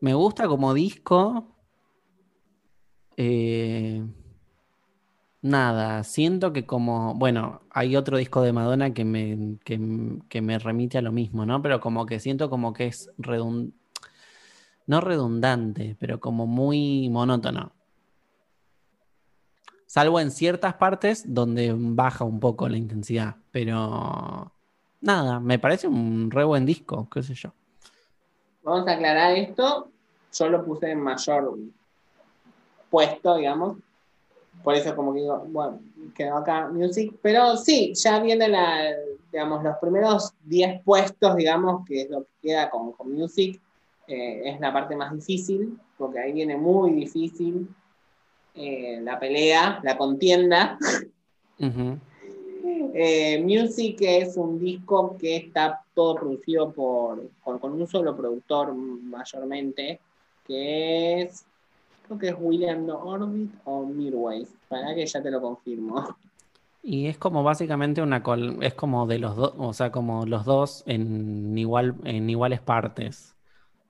me gusta como disco. Eh, nada, siento que como, bueno, hay otro disco de Madonna que me, que, que me remite a lo mismo, ¿no? Pero como que siento como que es redundante no redundante, pero como muy monótono. Salvo en ciertas partes donde baja un poco la intensidad, pero nada, me parece un re buen disco, qué sé yo. Vamos a aclarar esto. Yo lo puse en mayor puesto, digamos. Por eso como que digo, bueno, quedó acá Music. Pero sí, ya viene la, digamos, los primeros 10 puestos, digamos, que es lo que queda con, Music. eh, es la parte más difícil, porque ahí viene muy difícil eh, la pelea, la contienda. Ujú. Eh, Music es un disco que está todo producido por, con, con un solo productor mayormente, que es, creo que es William Orbit o Midways, para que ya te lo confirmo. Y es como básicamente una col es como de los dos, o sea, como los dos en igual, en iguales partes.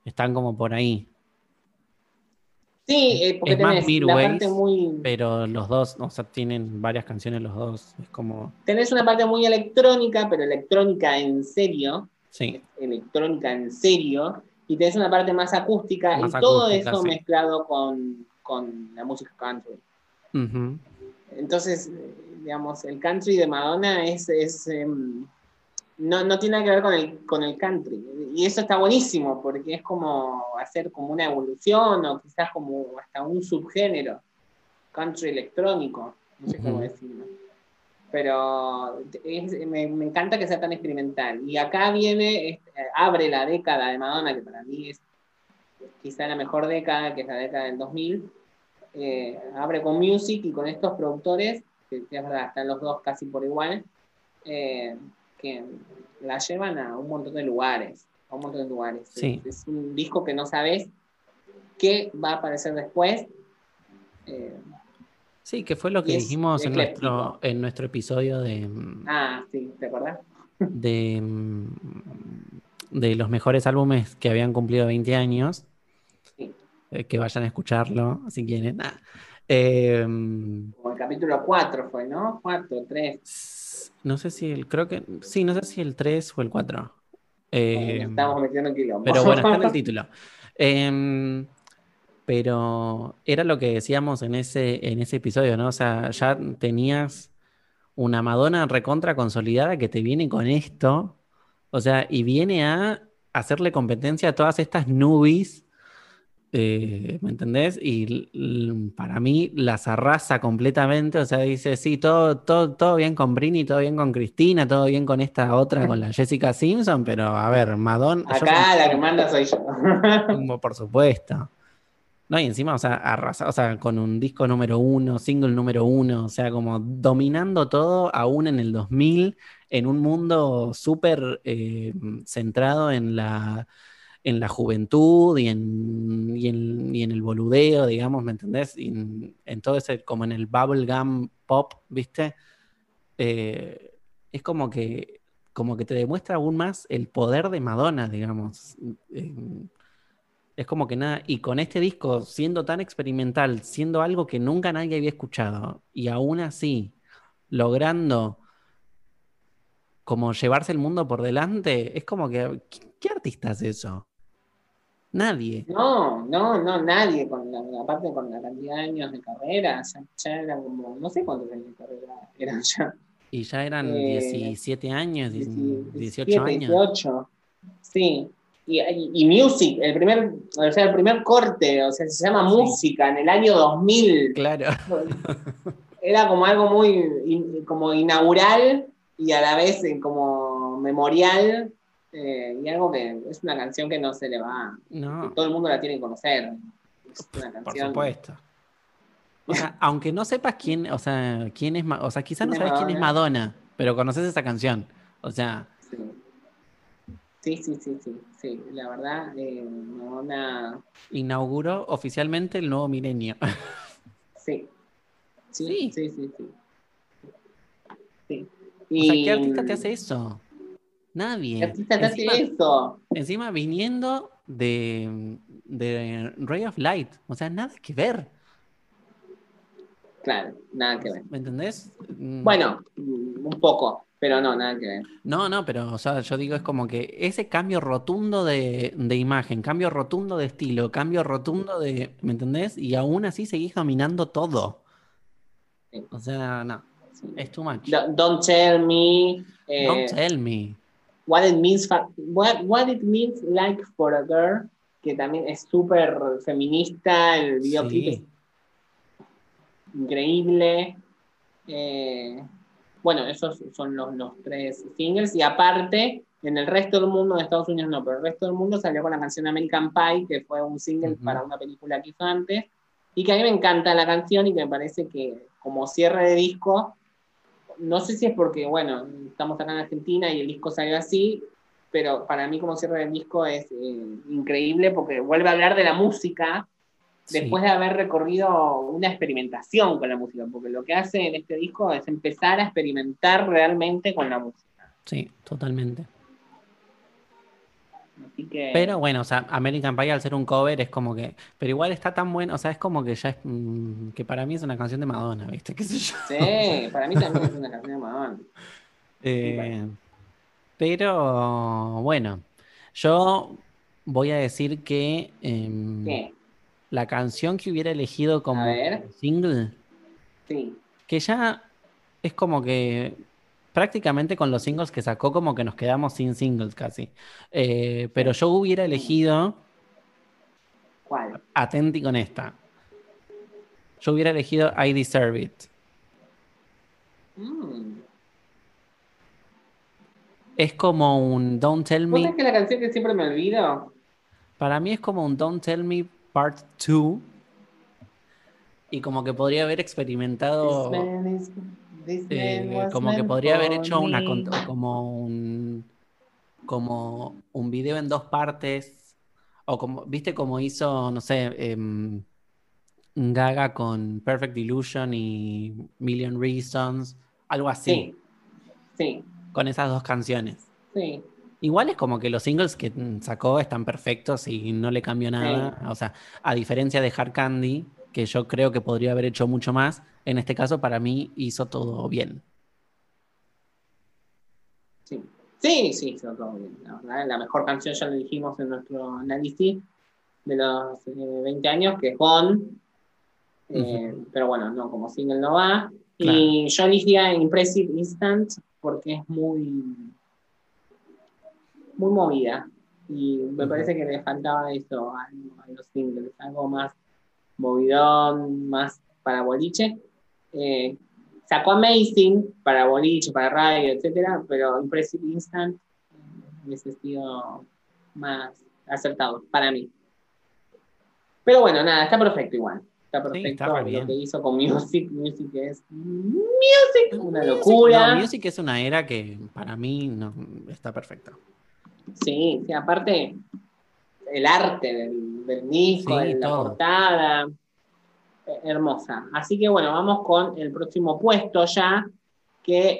Están como por ahí. Sí, eh, porque Es más tenés la Midways, parte muy, Pero los dos, o sea, tienen varias canciones los dos. Es como. tenés una parte muy electrónica, pero electrónica en serio, Sí. electrónica en serio, y tenés una parte más acústica, Más y todo eso sí. mezclado con, con la música country. Entonces, eh, digamos, el country de Madonna es, es, em, no, no tiene nada que ver con el, con el country. Y eso está buenísimo, porque es como hacer como una evolución o quizás como hasta un subgénero, country electrónico, no sé cómo decirlo. Pero es- me, me encanta que sea tan experimental. Y acá viene, es- eh, abre la década de Madonna, que para mí es quizá la mejor década, que es la década del 2000, eh, abre con Music y con estos productores, que, que es verdad, están los dos casi por igual, eh, que la llevan a un montón de lugares, a un montón de lugares. Sí. Es, es un disco que no sabes qué va a aparecer después. Eh, Sí, que fue lo que dijimos en nuestro, en nuestro episodio de, ah, sí, ¿te acordás? de, de los mejores álbumes que habían cumplido 20 años. Sí. Eh, que vayan a escucharlo si quieren. Ah. Eh, Como el capítulo 4 fue, ¿no? 4, 3. No sé si el, creo que, sí, no sé si el 3 o el 4. Eh, estamos metiendo en quilombo. Pero bueno, está en el título. Em, pero era lo que decíamos en ese, en ese episodio, ¿no? O sea, ya tenías una Madonna recontra consolidada que te viene con esto. O sea, y viene a hacerle competencia a todas estas nubes. Eh, ¿me entendés? Y para mí las arrasa completamente. O sea, dice, sí, todo, todo, todo bien con Britney, todo bien con Cristina, todo bien con esta otra, con la Jessica Simpson, pero a ver, Madonna. Acá la que manda soy yo. por supuesto. No, y encima, o sea, arrasa, o sea, con un disco número uno, single número uno, o sea, como dominando todo aún en el 2000, en un mundo súper eh, centrado en la, en la juventud y en, y, en, y en el boludeo, digamos, ¿me entendés? Y en, todo ese, como en el bubblegum pop, ¿viste? Eh, es como que, como que te demuestra aún más el poder de Madonna, digamos. Es como que nada, y con este disco siendo tan experimental, siendo algo que nunca nadie había escuchado, y aún así logrando como llevarse el mundo por delante, es como que, ¿qué, qué artista es eso? Nadie. No, no, no, nadie, con la, aparte con la cantidad de años de carrera, ya, ya era como, no sé cuántos años de carrera eran ya. Y ya eran Eh, 17 años, 18 17, años. 18. Sí. Y, y- y Music, el primer, o sea, el primer corte, o sea, se llama Sí. Música en el año 2000. Claro. Era como algo muy in- como inaugural y a la vez como memorial. Eh, y algo que es una canción que no se le va. No, Todo el mundo la tiene que conocer. Es una por canción. supuesto. O sea, aunque no sepas quién, o sea, quién es, o sea, quizás no ¿Quién es sabes quién es Madonna, pero conoces esa canción. O sea, Sí. Sí, sí, sí, sí, sí, la verdad, eh, Madonna, inauguró oficialmente el nuevo milenio. sí. Sí, Sí. sí, sí, sí. Sí. O sea, Y- ¿qué artista te hace eso? Nadie. ¿Qué artista te hace Encima- eso? Encima viniendo de, de Ray of Light. O sea, nada que ver. Claro, nada que ver. ¿Me entendés? Mm, Bueno, un poco, pero no, nada que ver. No, no, pero o sea, yo digo, es como que ese cambio rotundo de, de imagen, cambio rotundo de estilo, cambio rotundo de. ¿Me entendés? Y aún así seguís dominando todo. Sí. O sea, no, Sí. es too much. Do- Don't tell me. eh, Don't tell me. What it means what, what it means like for a girl que también es súper feminista el videoclip Sí. es increíble Eh, bueno esos son los, los tres singles y aparte en el resto del mundo de Estados Unidos no pero el resto del mundo salió con la canción American Pie que fue un single Ujú. para una película que hizo antes y que a mí me encanta la canción y que me parece que como cierre de disco no sé si es porque, bueno, estamos acá en Argentina y el disco salió así, pero para mí como cierre del disco es eh, increíble porque vuelve a hablar de la música Sí. después de haber recorrido una experimentación con la música, porque lo que hace en este disco es empezar a experimentar realmente con la música. Sí, totalmente. Así que... Pero bueno, o sea, American Pie al ser un cover es como que. Pero igual está tan bueno, o sea, es como que ya es. mm, que para mí es una canción de Madonna, ¿viste? ¿Qué sé yo? Sí, para mí también es una canción de Madonna. Eh, pero bueno, yo voy a decir que ¿Qué? la canción que hubiera elegido como single, Sí. que ya es como que prácticamente con los singles que sacó, como que nos quedamos sin singles casi. Eh, pero yo hubiera elegido, ¿Cuál? atenti con esta, yo hubiera elegido I Deserve It. Mm. Es como un Don't Tell ¿Vos Me. sabés que la canción que siempre me olvido? Para mí es como un Don't Tell Me Part 2. Y como que podría haber experimentado, This man is- this eh, como que podría haber hecho una, como un, como un video en dos partes. O como, viste como hizo, no sé, em, Gaga con Perfect Illusion y Million Reasons. Algo así, Sí, sí, con esas dos canciones. sí. Igual es como que los singles que sacó están perfectos y no le cambió nada. O sea, a diferencia de Hard Candy, que yo creo que podría haber hecho mucho más, en este caso para mí hizo todo bien. Sí, sí, sí, hizo todo bien. La, la mejor canción ya lo dijimos en nuestro análisis de los eh, 20 años, que es Gone. Eh, Pero bueno, no, como single no va. Y yo elegía Impressive Instant porque es muy, muy movida. Y me parece que le faltaba eso a, a los singles, algo más movidón, más para boliche. Eh, sacó Amazing para boliche, para radio, etcétera, pero Impressive Instant eh, hubiese sido más acertado para mí. Pero bueno, nada, está perfecto igual. Está perfecto está lo bien. que hizo con Music. Music es Music, una locura. No, Music es una era que para mí no, está perfecta. Sí, sí, aparte el arte del, del disco, Sí, de la portada, eh, hermosa. Así que bueno, vamos con el próximo puesto ya, que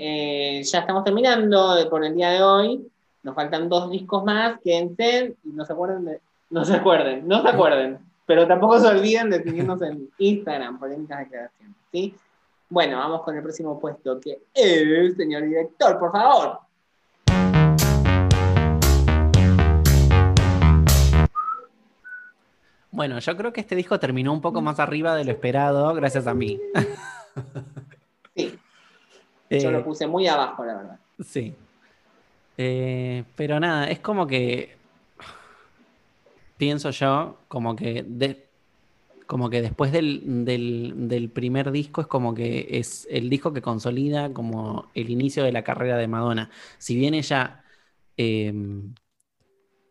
eh, ya estamos terminando por el día de hoy. Nos faltan dos discos más, quédense y no se acuerden, de- no se acuerden, no se acuerden, pero tampoco se olviden de seguirnos en Instagram, polémicas declaraciones, ¿sí? Bueno, vamos con el próximo puesto, que es, señor director, por favor. Bueno, yo creo que este disco terminó un poco más arriba de lo esperado, gracias a mí. Sí. Yo Eh, lo puse muy abajo, la verdad. Sí. Eh, pero nada, es como que pienso yo, como que de- como que después del, del- del primer disco es como que es el disco que consolida como el inicio de la carrera de Madonna. Si bien ella eh,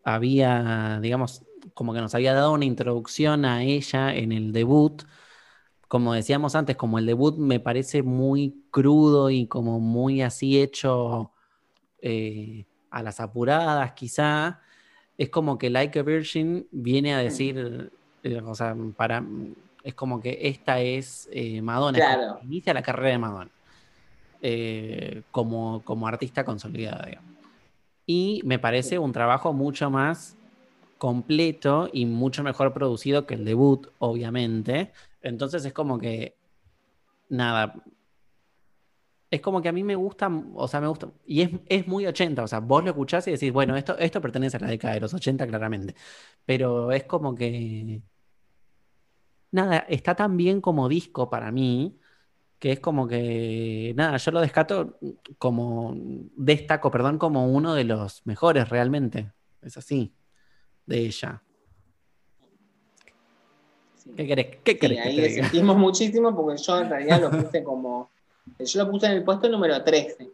había, digamos, como que nos había dado una introducción a ella en el debut, como decíamos antes, como el debut me parece muy crudo y como muy así hecho eh, a las apuradas, quizá, es como que Like a Virgin viene a decir, eh, o sea, para, es como que esta es eh, Madonna, es Claro. que inicia la carrera de Madonna como, como artista consolidada, digamos. Y me parece un trabajo mucho más completo y mucho mejor producido que el debut, obviamente. Entonces es como que, nada, es como que a mí me gusta, o sea, me gusta, y es, es muy 80, o sea, vos lo escuchás y decís, bueno, esto, esto pertenece a la década de los 80 claramente, pero es como que, nada, está tan bien como disco para mí, que es como que, nada, yo lo descato como, destaco, perdón, como uno de los mejores realmente, es así, de ella. Sí. ¿Qué querés, qué Sí, querés que ahí te diga? sentimos muchísimo porque yo en realidad lo puse como. Yo lo puse en el puesto número 13.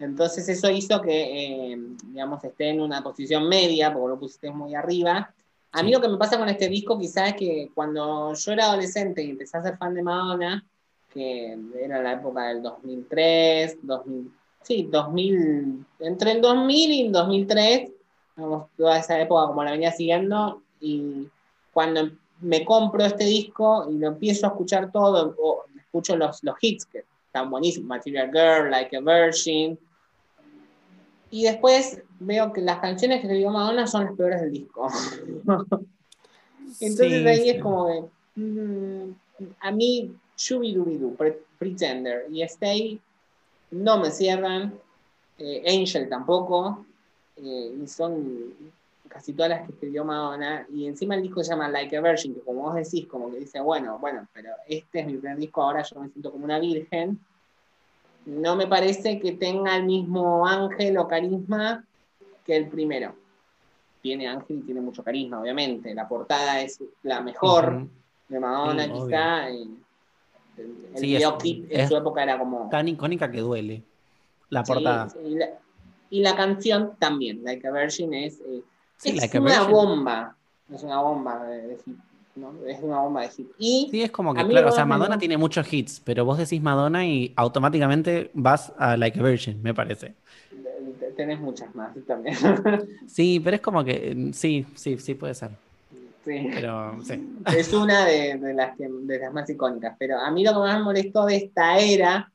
Entonces eso hizo que, eh, digamos, esté en una posición media, porque lo pusiste muy arriba. A mí lo que me pasa con este disco quizás es que cuando yo era adolescente y empecé a ser fan de Madonna, que era la época del 2003, 2000, sí, 2000, entre el 2000 y el 2003, digamos, toda esa época como la venía siguiendo, y cuando me compro este disco y lo empiezo a escuchar todo, o escucho los, los hits que están buenísimos, Material Girl, Like a Virgin, y después veo que las canciones que escribió Madonna son las peores del disco. Entonces Sí, ahí sí. es como que, mm, a mí, Shubidubidu, Pre- Pretender y Stay no me cierran, eh, Angel tampoco, eh, y son casi todas las que escribió Madonna, y encima el disco se llama Like a Virgin, que como vos decís, como que dice, bueno, bueno, pero este es mi primer disco, ahora yo me siento como una virgen, no me parece que tenga el mismo ángel o carisma que el primero. Tiene ángel y tiene mucho carisma, obviamente, la portada es la mejor de Madonna Sí, quizá, y el, el Sí, videoclip en su época era como... Tan icónica que duele la portada. sí, la, y la canción también, Like a Virgin, es, eh, Sí, es Like una bomba. Es una bomba de, de hit. ¿no? Es una bomba de hit. Y Sí, es como que, claro, o sea, me Madonna tiene muchos hits, pero vos decís Madonna y automáticamente vas a Like a Virgin, me parece. tenés muchas más también. Sí, pero es como que, mm, sí, sí, sí puede ser. sí. Pero sí. Es una de, de las que, de las más icónicas. Pero a mí lo que más me molestó de esta era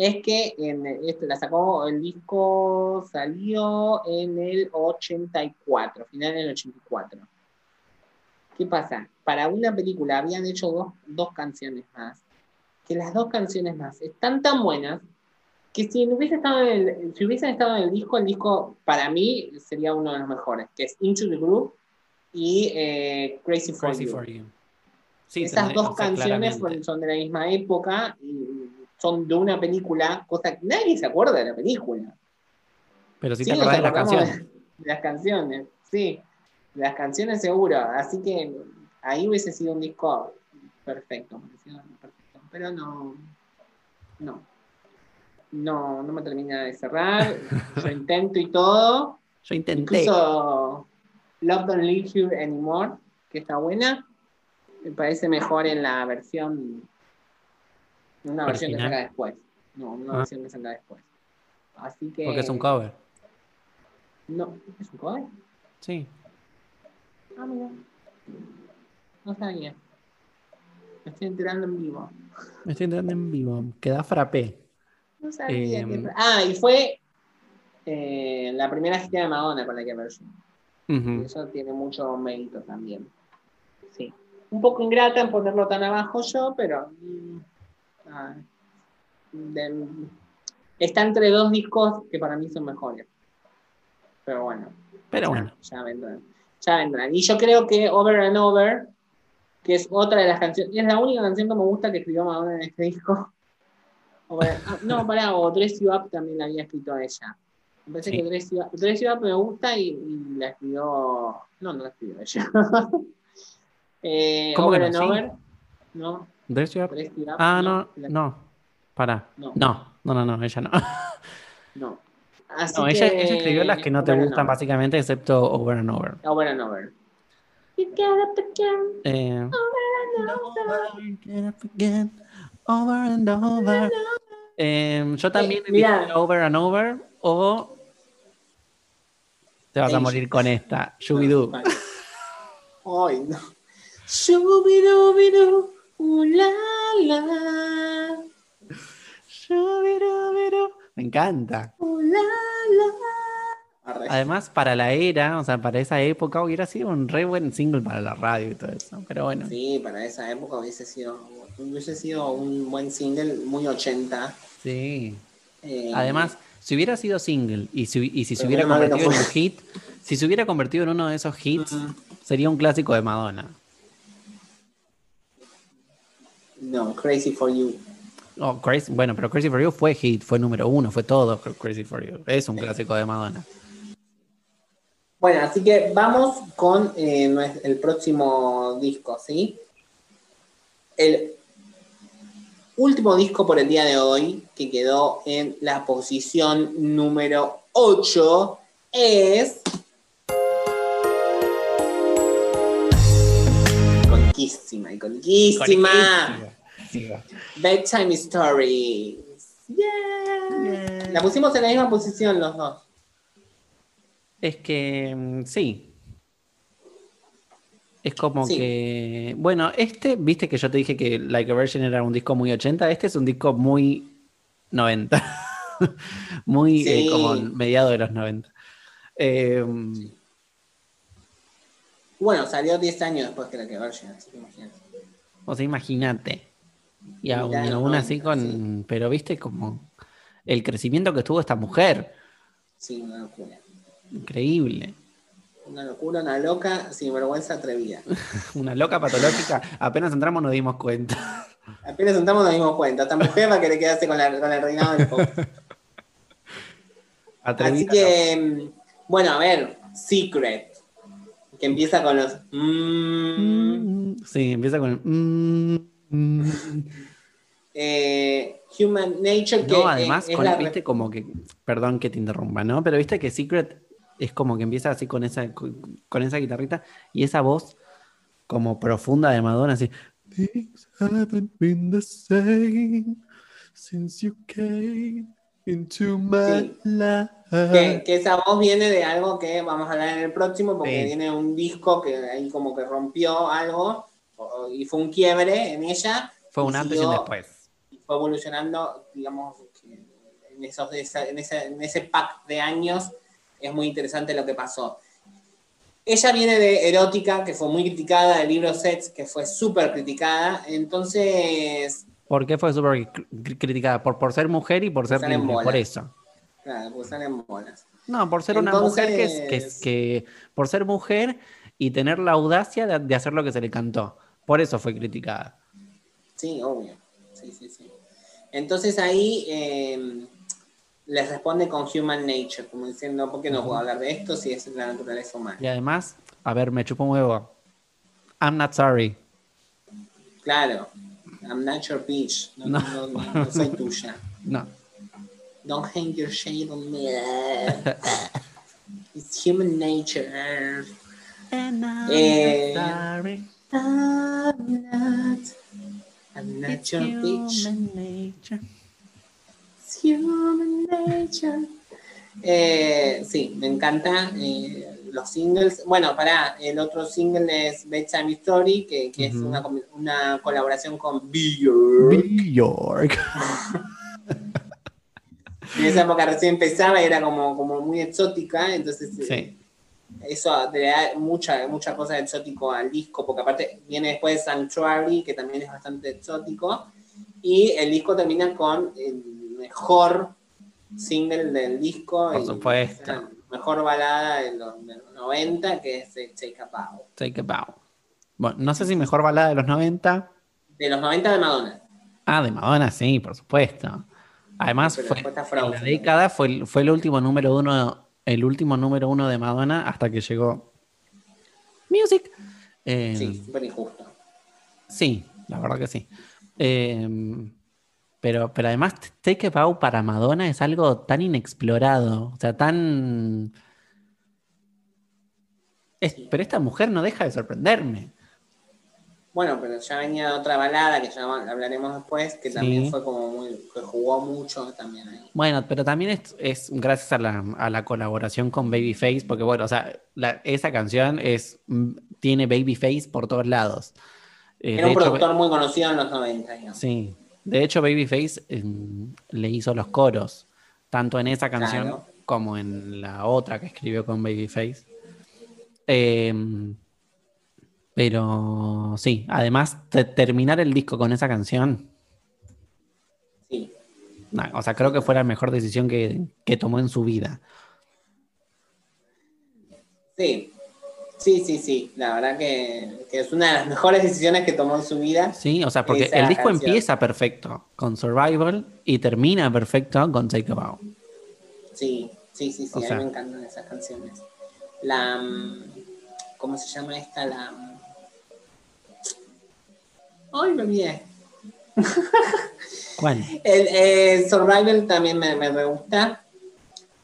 es que en esto la sacó, el disco salió en el 84, final del 84. ¿Qué pasa? Para una película habían hecho dos, dos canciones más, que las dos canciones más están tan buenas que si hubiese estado en el, si hubiesen estado en el disco, el disco para mí sería uno de los mejores, que es Into the Groove y eh, Crazy, for, Crazy You. for You. Sí, Esas dos canciones claramente. son de la misma época y son de una película, cosa que nadie se acuerda de la película. Pero sí Sí, te acordás de las canciones. de las canciones, sí. de Las canciones seguro. Así que ahí hubiese sido un disco perfecto. Pero no. No. No, no me termina de cerrar. Yo intento y todo. Yo intenté. Incluso Love Don't Leave You Anymore, que está buena, me parece mejor en la versión. Una versión que saca después. No, una Ah. versión que saca después. Así que. Porque es un cover. No, ¿es un cover? Sí. Ah, mira. No sabía. Me estoy enterando en vivo. Me estoy enterando en vivo. Queda frappé. No sabía que. Ah, y fue eh, la primera gira de Madonna con la que. Y Ujú. eso tiene mucho mérito también. Sí. Un poco ingrata en ponerlo tan abajo yo, pero. mm, ah, de- está entre dos discos que para mí son mejores. Pero bueno. Pero ya- bueno. Ya vendrán. Ya vendrán. Y yo creo que Over and Over, que es otra de las canciones, es la única canción que me gusta que escribió Madonna en este disco. Over- ah, no, pará, o Dress You Up también la había escrito a ella. Me parece Sí. que Dress You Up, Dress You Up me gusta y, y la escribió. No, no la escribió ella. eh, ¿Cómo que over no? and Sí. Over. No, Dress You Up. Dress You Up. Ah, no, la- no. Para. No. No, no, no, no, ella no. no. Así No, ella, que, ella escribió las que no te Over gustan básicamente, excepto Over and Over. Over and Over. You get up again, Eh, over and over. Get up again, over and over. Eh, yo también he visto Over and Over o te vas a Ey. morir con esta, Shubidoo. Ay, no. Shubidubidu, uh, la, la. Me encanta. uh, la, la. Además, para la era, o sea, para esa época hubiera sido un re buen single para la radio y todo eso. Pero bueno, Sí, para esa época hubiese sido, hubiese sido un buen single, muy 80. sí. Eh, Además, si hubiera sido single y si, y si se hubiera no convertido en un hit, si se hubiera convertido en uno de esos hits, sería un clásico de Madonna. No, Crazy for You. Oh, Crazy- bueno, pero Crazy for You fue hit, fue número uno, fue todo Crazy for You. Es un clásico de Madonna. Bueno, así que vamos con eh, el próximo disco, ¿sí? El último disco por el día de hoy, que quedó en la posición número 8, es... Iconiquísima, iconiquísima. Bedtime Stories. Yeah. La pusimos en la misma posición los dos. Es que mm, sí. Es como Sí. que. Bueno, este, viste que yo te dije que Like a Virgin era un disco muy 80. Este es un disco muy 90. muy eh, como mediado de los 90. Eh, Bueno, salió 10 años después que la que Virgin, así que imagínate. o sea, imagínate. Y aún, y aún así 90, con. Pero viste como el crecimiento que tuvo esta mujer. Sí, una locura. Increíble. Una locura, una loca, sin vergüenza atrevida. Una loca patológica. Apenas entramos nos dimos cuenta. Apenas sentamos nos dimos cuenta. Esta mujer va a querer quedarse con, la, con el reinado del pop. Así Atrevida, que, mm, bueno, a ver, Secret. Que empieza con los... mm, Sí, empieza con el. mm, mm. eh, Human Nature, que No, además, es con- la viste como que. Perdón que te interrumpa, ¿no? Pero viste que Secret es como que empieza así con esa, con, con esa guitarrita y esa voz como profunda de Madonna, así. Things haven't been the same since you came into my Sí. life. Que, que esa voz viene de algo que vamos a hablar en el próximo, porque Sí. viene un disco que ahí como que rompió algo y fue un quiebre en ella. Fue un antes y un después. y fue evolucionando, digamos, en, esos, en, ese, en ese pack de años es muy interesante lo que pasó. Ella viene de Erótica, que fue muy criticada, de Libro Sets, que fue súper criticada, entonces, ¿Por qué fue súper cr- criticada? Por, por ser mujer y por ser bolas. por eso. claro, pues salen bolas. No, por ser una mujer que, es- que, es- Entonces- que- por ser mujer y tener la audacia de, de hacer lo que se le cantó. Por eso fue criticada. Sí, obvio. Sí, sí, sí. Entonces ahí eh, les responde con Human Nature, como diciendo, ¿por qué no puedo hablar de esto si es la naturaleza humana? Y además, a ver, me chupo un huevo. I'm not sorry. Claro, I'm not your bitch, no, No. no, no, no soy tuya. No. Don't hang your shade on me. It's human nature. And I'm Eh, sorry. I'm not, I'm not It's your bitch. human nature. It's human nature. Eh, sí, me encanta eh, los singles. Bueno, pará, el otro single es Bedtime Story, que, que es una, una colaboración con Björk. York. En esa época recién empezaba y era como, como muy exótica, entonces eh, Sí. eso le da mucha, mucha cosa de exótico al disco, porque aparte viene después Sanctuary, que también es bastante exótico, y el disco termina con el mejor single del disco, Por y supuesto. Mejor balada de los, de los 90, que es eh, Take a Bow. Take a bow. Bueno, no sé si mejor balada de los 90. De los 90 de Madonna. Ah, de Madonna, sí, por supuesto. Además, Pero fue, en la década fue, el- fue el último número uno, el último número uno de Madonna hasta que llegó Music. Eh, Sí, súper injusto. Sí, la verdad que sí. Eh, pero, pero además, Take a Bow para Madonna es algo tan inexplorado. O sea, tan. Es- pero esta mujer no deja de sorprenderme. Bueno, pero ya venía otra balada que ya hablaremos después, que también Sí. fue como muy, que jugó mucho también ahí. Bueno, pero también es, es gracias a la, a la colaboración con Babyface, porque bueno, o sea, la- esa canción es, mm, tiene Babyface por todos lados. Eh, Era un hecho, productor muy conocido en los 90, digamos. Sí, de hecho Babyface eh, le hizo los coros, tanto en esa canción Claro. como en la otra que escribió con Babyface. Eh, pero sí, además de terminar el disco con esa canción, Sí. o sea, creo que fue la mejor decisión que, que tomó en su vida. Sí, sí, sí, sí. La verdad que, que es una de las mejores decisiones que tomó en su vida. Sí, o sea, porque el disco canción. empieza perfecto con Survival y termina perfecto con Take a Bow. Sí, sí, sí, sí. O a sea. mí me encantan esas canciones. La. mm, ¿Cómo se llama esta? La. mm, Ay, me olvidé. ¿Cuál? El eh, Survival también me, me gusta.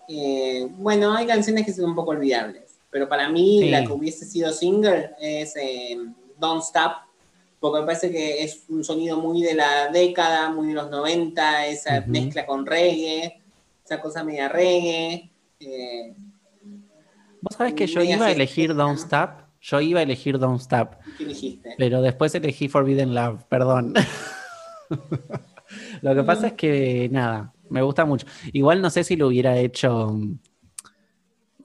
Eh, bueno, hay canciones que son un poco olvidables, pero para mí Sí. la que hubiese sido single es eh, Don't Stop, porque me parece que es un sonido muy de la década, muy de los 90, esa mezcla con reggae, esa cosa media reggae. eh, Vos sabés que yo iba a elegir ¿no? Don't Stop. Yo iba a elegir Don't Stop. ¿Qué dijiste? Pero después elegí Forbidden Love, perdón. Lo que pasa es que, nada, me gusta mucho. Igual no sé si lo hubiera hecho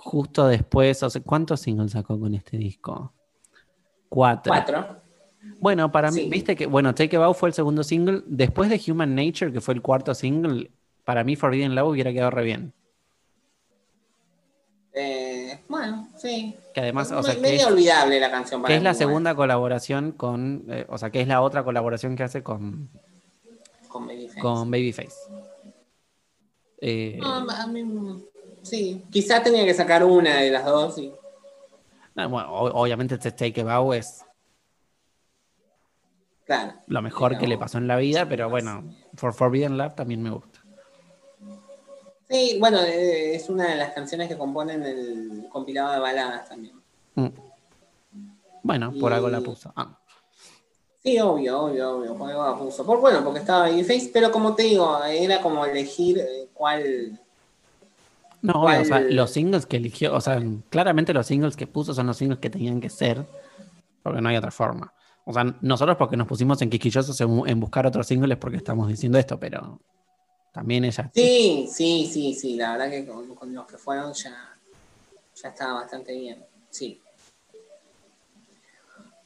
justo después. O sea, ¿Cuántos singles sacó con este disco? Cuatro. Cuatro. Bueno, para mí, viste que, bueno, Take a Bow fue el segundo single. Después de Human Nature, que fue el cuarto single, para mí Forbidden Love hubiera quedado re bien. Eh, bueno, sí. Que además, o sea, que medio es, olvidable la canción para que es la segunda colaboración con, eh, o sea, que es la otra colaboración que hace con, con Babyface. con Babyface. Eh, No, a mí, sí, quizá tenía que sacar una de las dos. Y, no, bueno, obviamente este Take Bow es claro. lo mejor que le pasó en la vida, pero bueno, For Forbidden Love también me gusta. Sí, bueno, eh, es una de las canciones que componen el compilado de baladas también. Mm. Bueno, por algo la puso. Ah, Sí, obvio, obvio, obvio. Por algo la puso. Por, bueno, porque estaba Babyface, pero como te digo, era como elegir eh, cuál. No, o sea, los singles que eligió, o sea, claramente los singles que puso son los singles que tenían que ser, porque no hay otra forma. O sea, nosotros porque nos pusimos en quisquillosos en, en buscar otros singles porque estamos diciendo esto, pero también ella. Sí, sí, sí, sí. La verdad que con, con los que fueron ya, ya estaba bastante bien. Sí.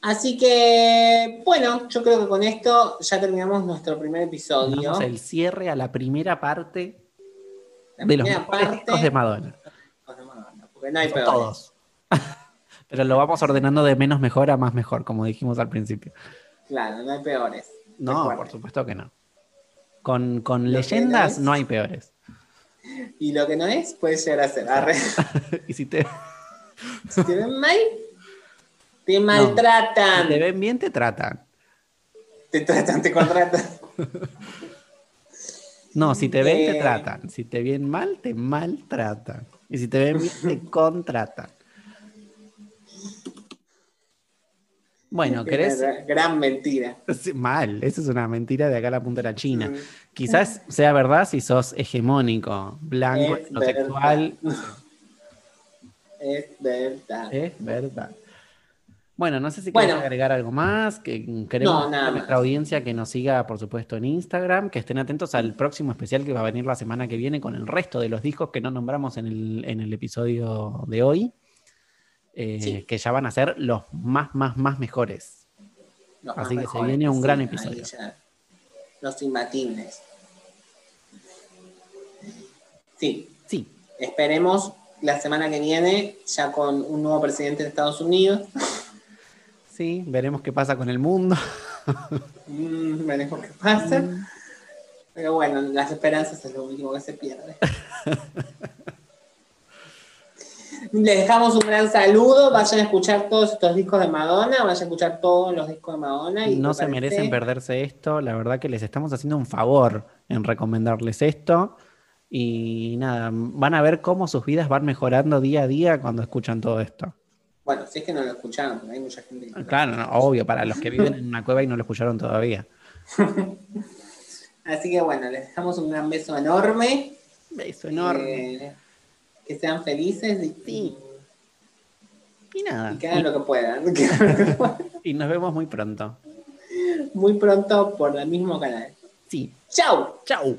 Así que, bueno, yo creo que con esto ya terminamos nuestro primer episodio. Damos el cierre a la primera parte de los parte- discos de Madonna. Porque no hay peores. todos. pero lo vamos ordenando de menos mejor a más mejor, como dijimos al principio. Claro, no hay peores. No, Recuerden. por supuesto que no. Con, con leyendas no hay peores. Y lo que no es, puede llegar a ser. Arre. y si te, Si te ven mal, te maltratan. si te ven bien, te tratan. Te tratan, te contratan. No, si te ven, te Eh. tratan. Si te ven mal, te maltratan. Y si te ven bien, te contratan. Bueno, ¿querés? Gran mentira. Mal, esa es una mentira de acá a la punta de la China. Mm. Quizás sea verdad si sos hegemónico, blanco, heterosexual. Es verdad. Es verdad. Bueno, no sé si Bueno. quieres agregar algo más, que queremos No, a nuestra audiencia que nos siga, por supuesto, en Instagram, que estén atentos al próximo especial que va a venir la semana que viene con el resto de los discos que no nombramos en el, en el episodio de hoy, eh, Sí. que ya van a ser los más, más, más mejores. Los Así más que se viene un gran episodio. Los imbatibles. Sí, Sí, esperemos la semana que viene ya con un nuevo presidente de Estados Unidos. Sí, veremos qué pasa con el mundo. Mm, veremos qué pasa. Pero bueno, las esperanzas es lo último que se pierde. Les dejamos un gran saludo. Vayan a escuchar todos estos discos de Madonna. Vayan a escuchar todos los discos de Madonna. Y No se parece- merecen perderse esto. La verdad que les estamos haciendo un favor en recomendarles esto. Y nada, van a ver cómo sus vidas van mejorando día a día cuando escuchan todo esto. Bueno, si es que no lo escucharon, porque hay mucha gente que. Claro, no, obvio, para los que viven en una cueva y no lo escucharon todavía. Así que bueno, les dejamos un gran beso enorme. Beso enorme. Eh, que sean felices y, Sí. Y nada. y que hagan lo que puedan. que hagan lo que puedan. Y nos vemos muy pronto. Muy pronto por el mismo canal. Sí. ¡Chao! Chau.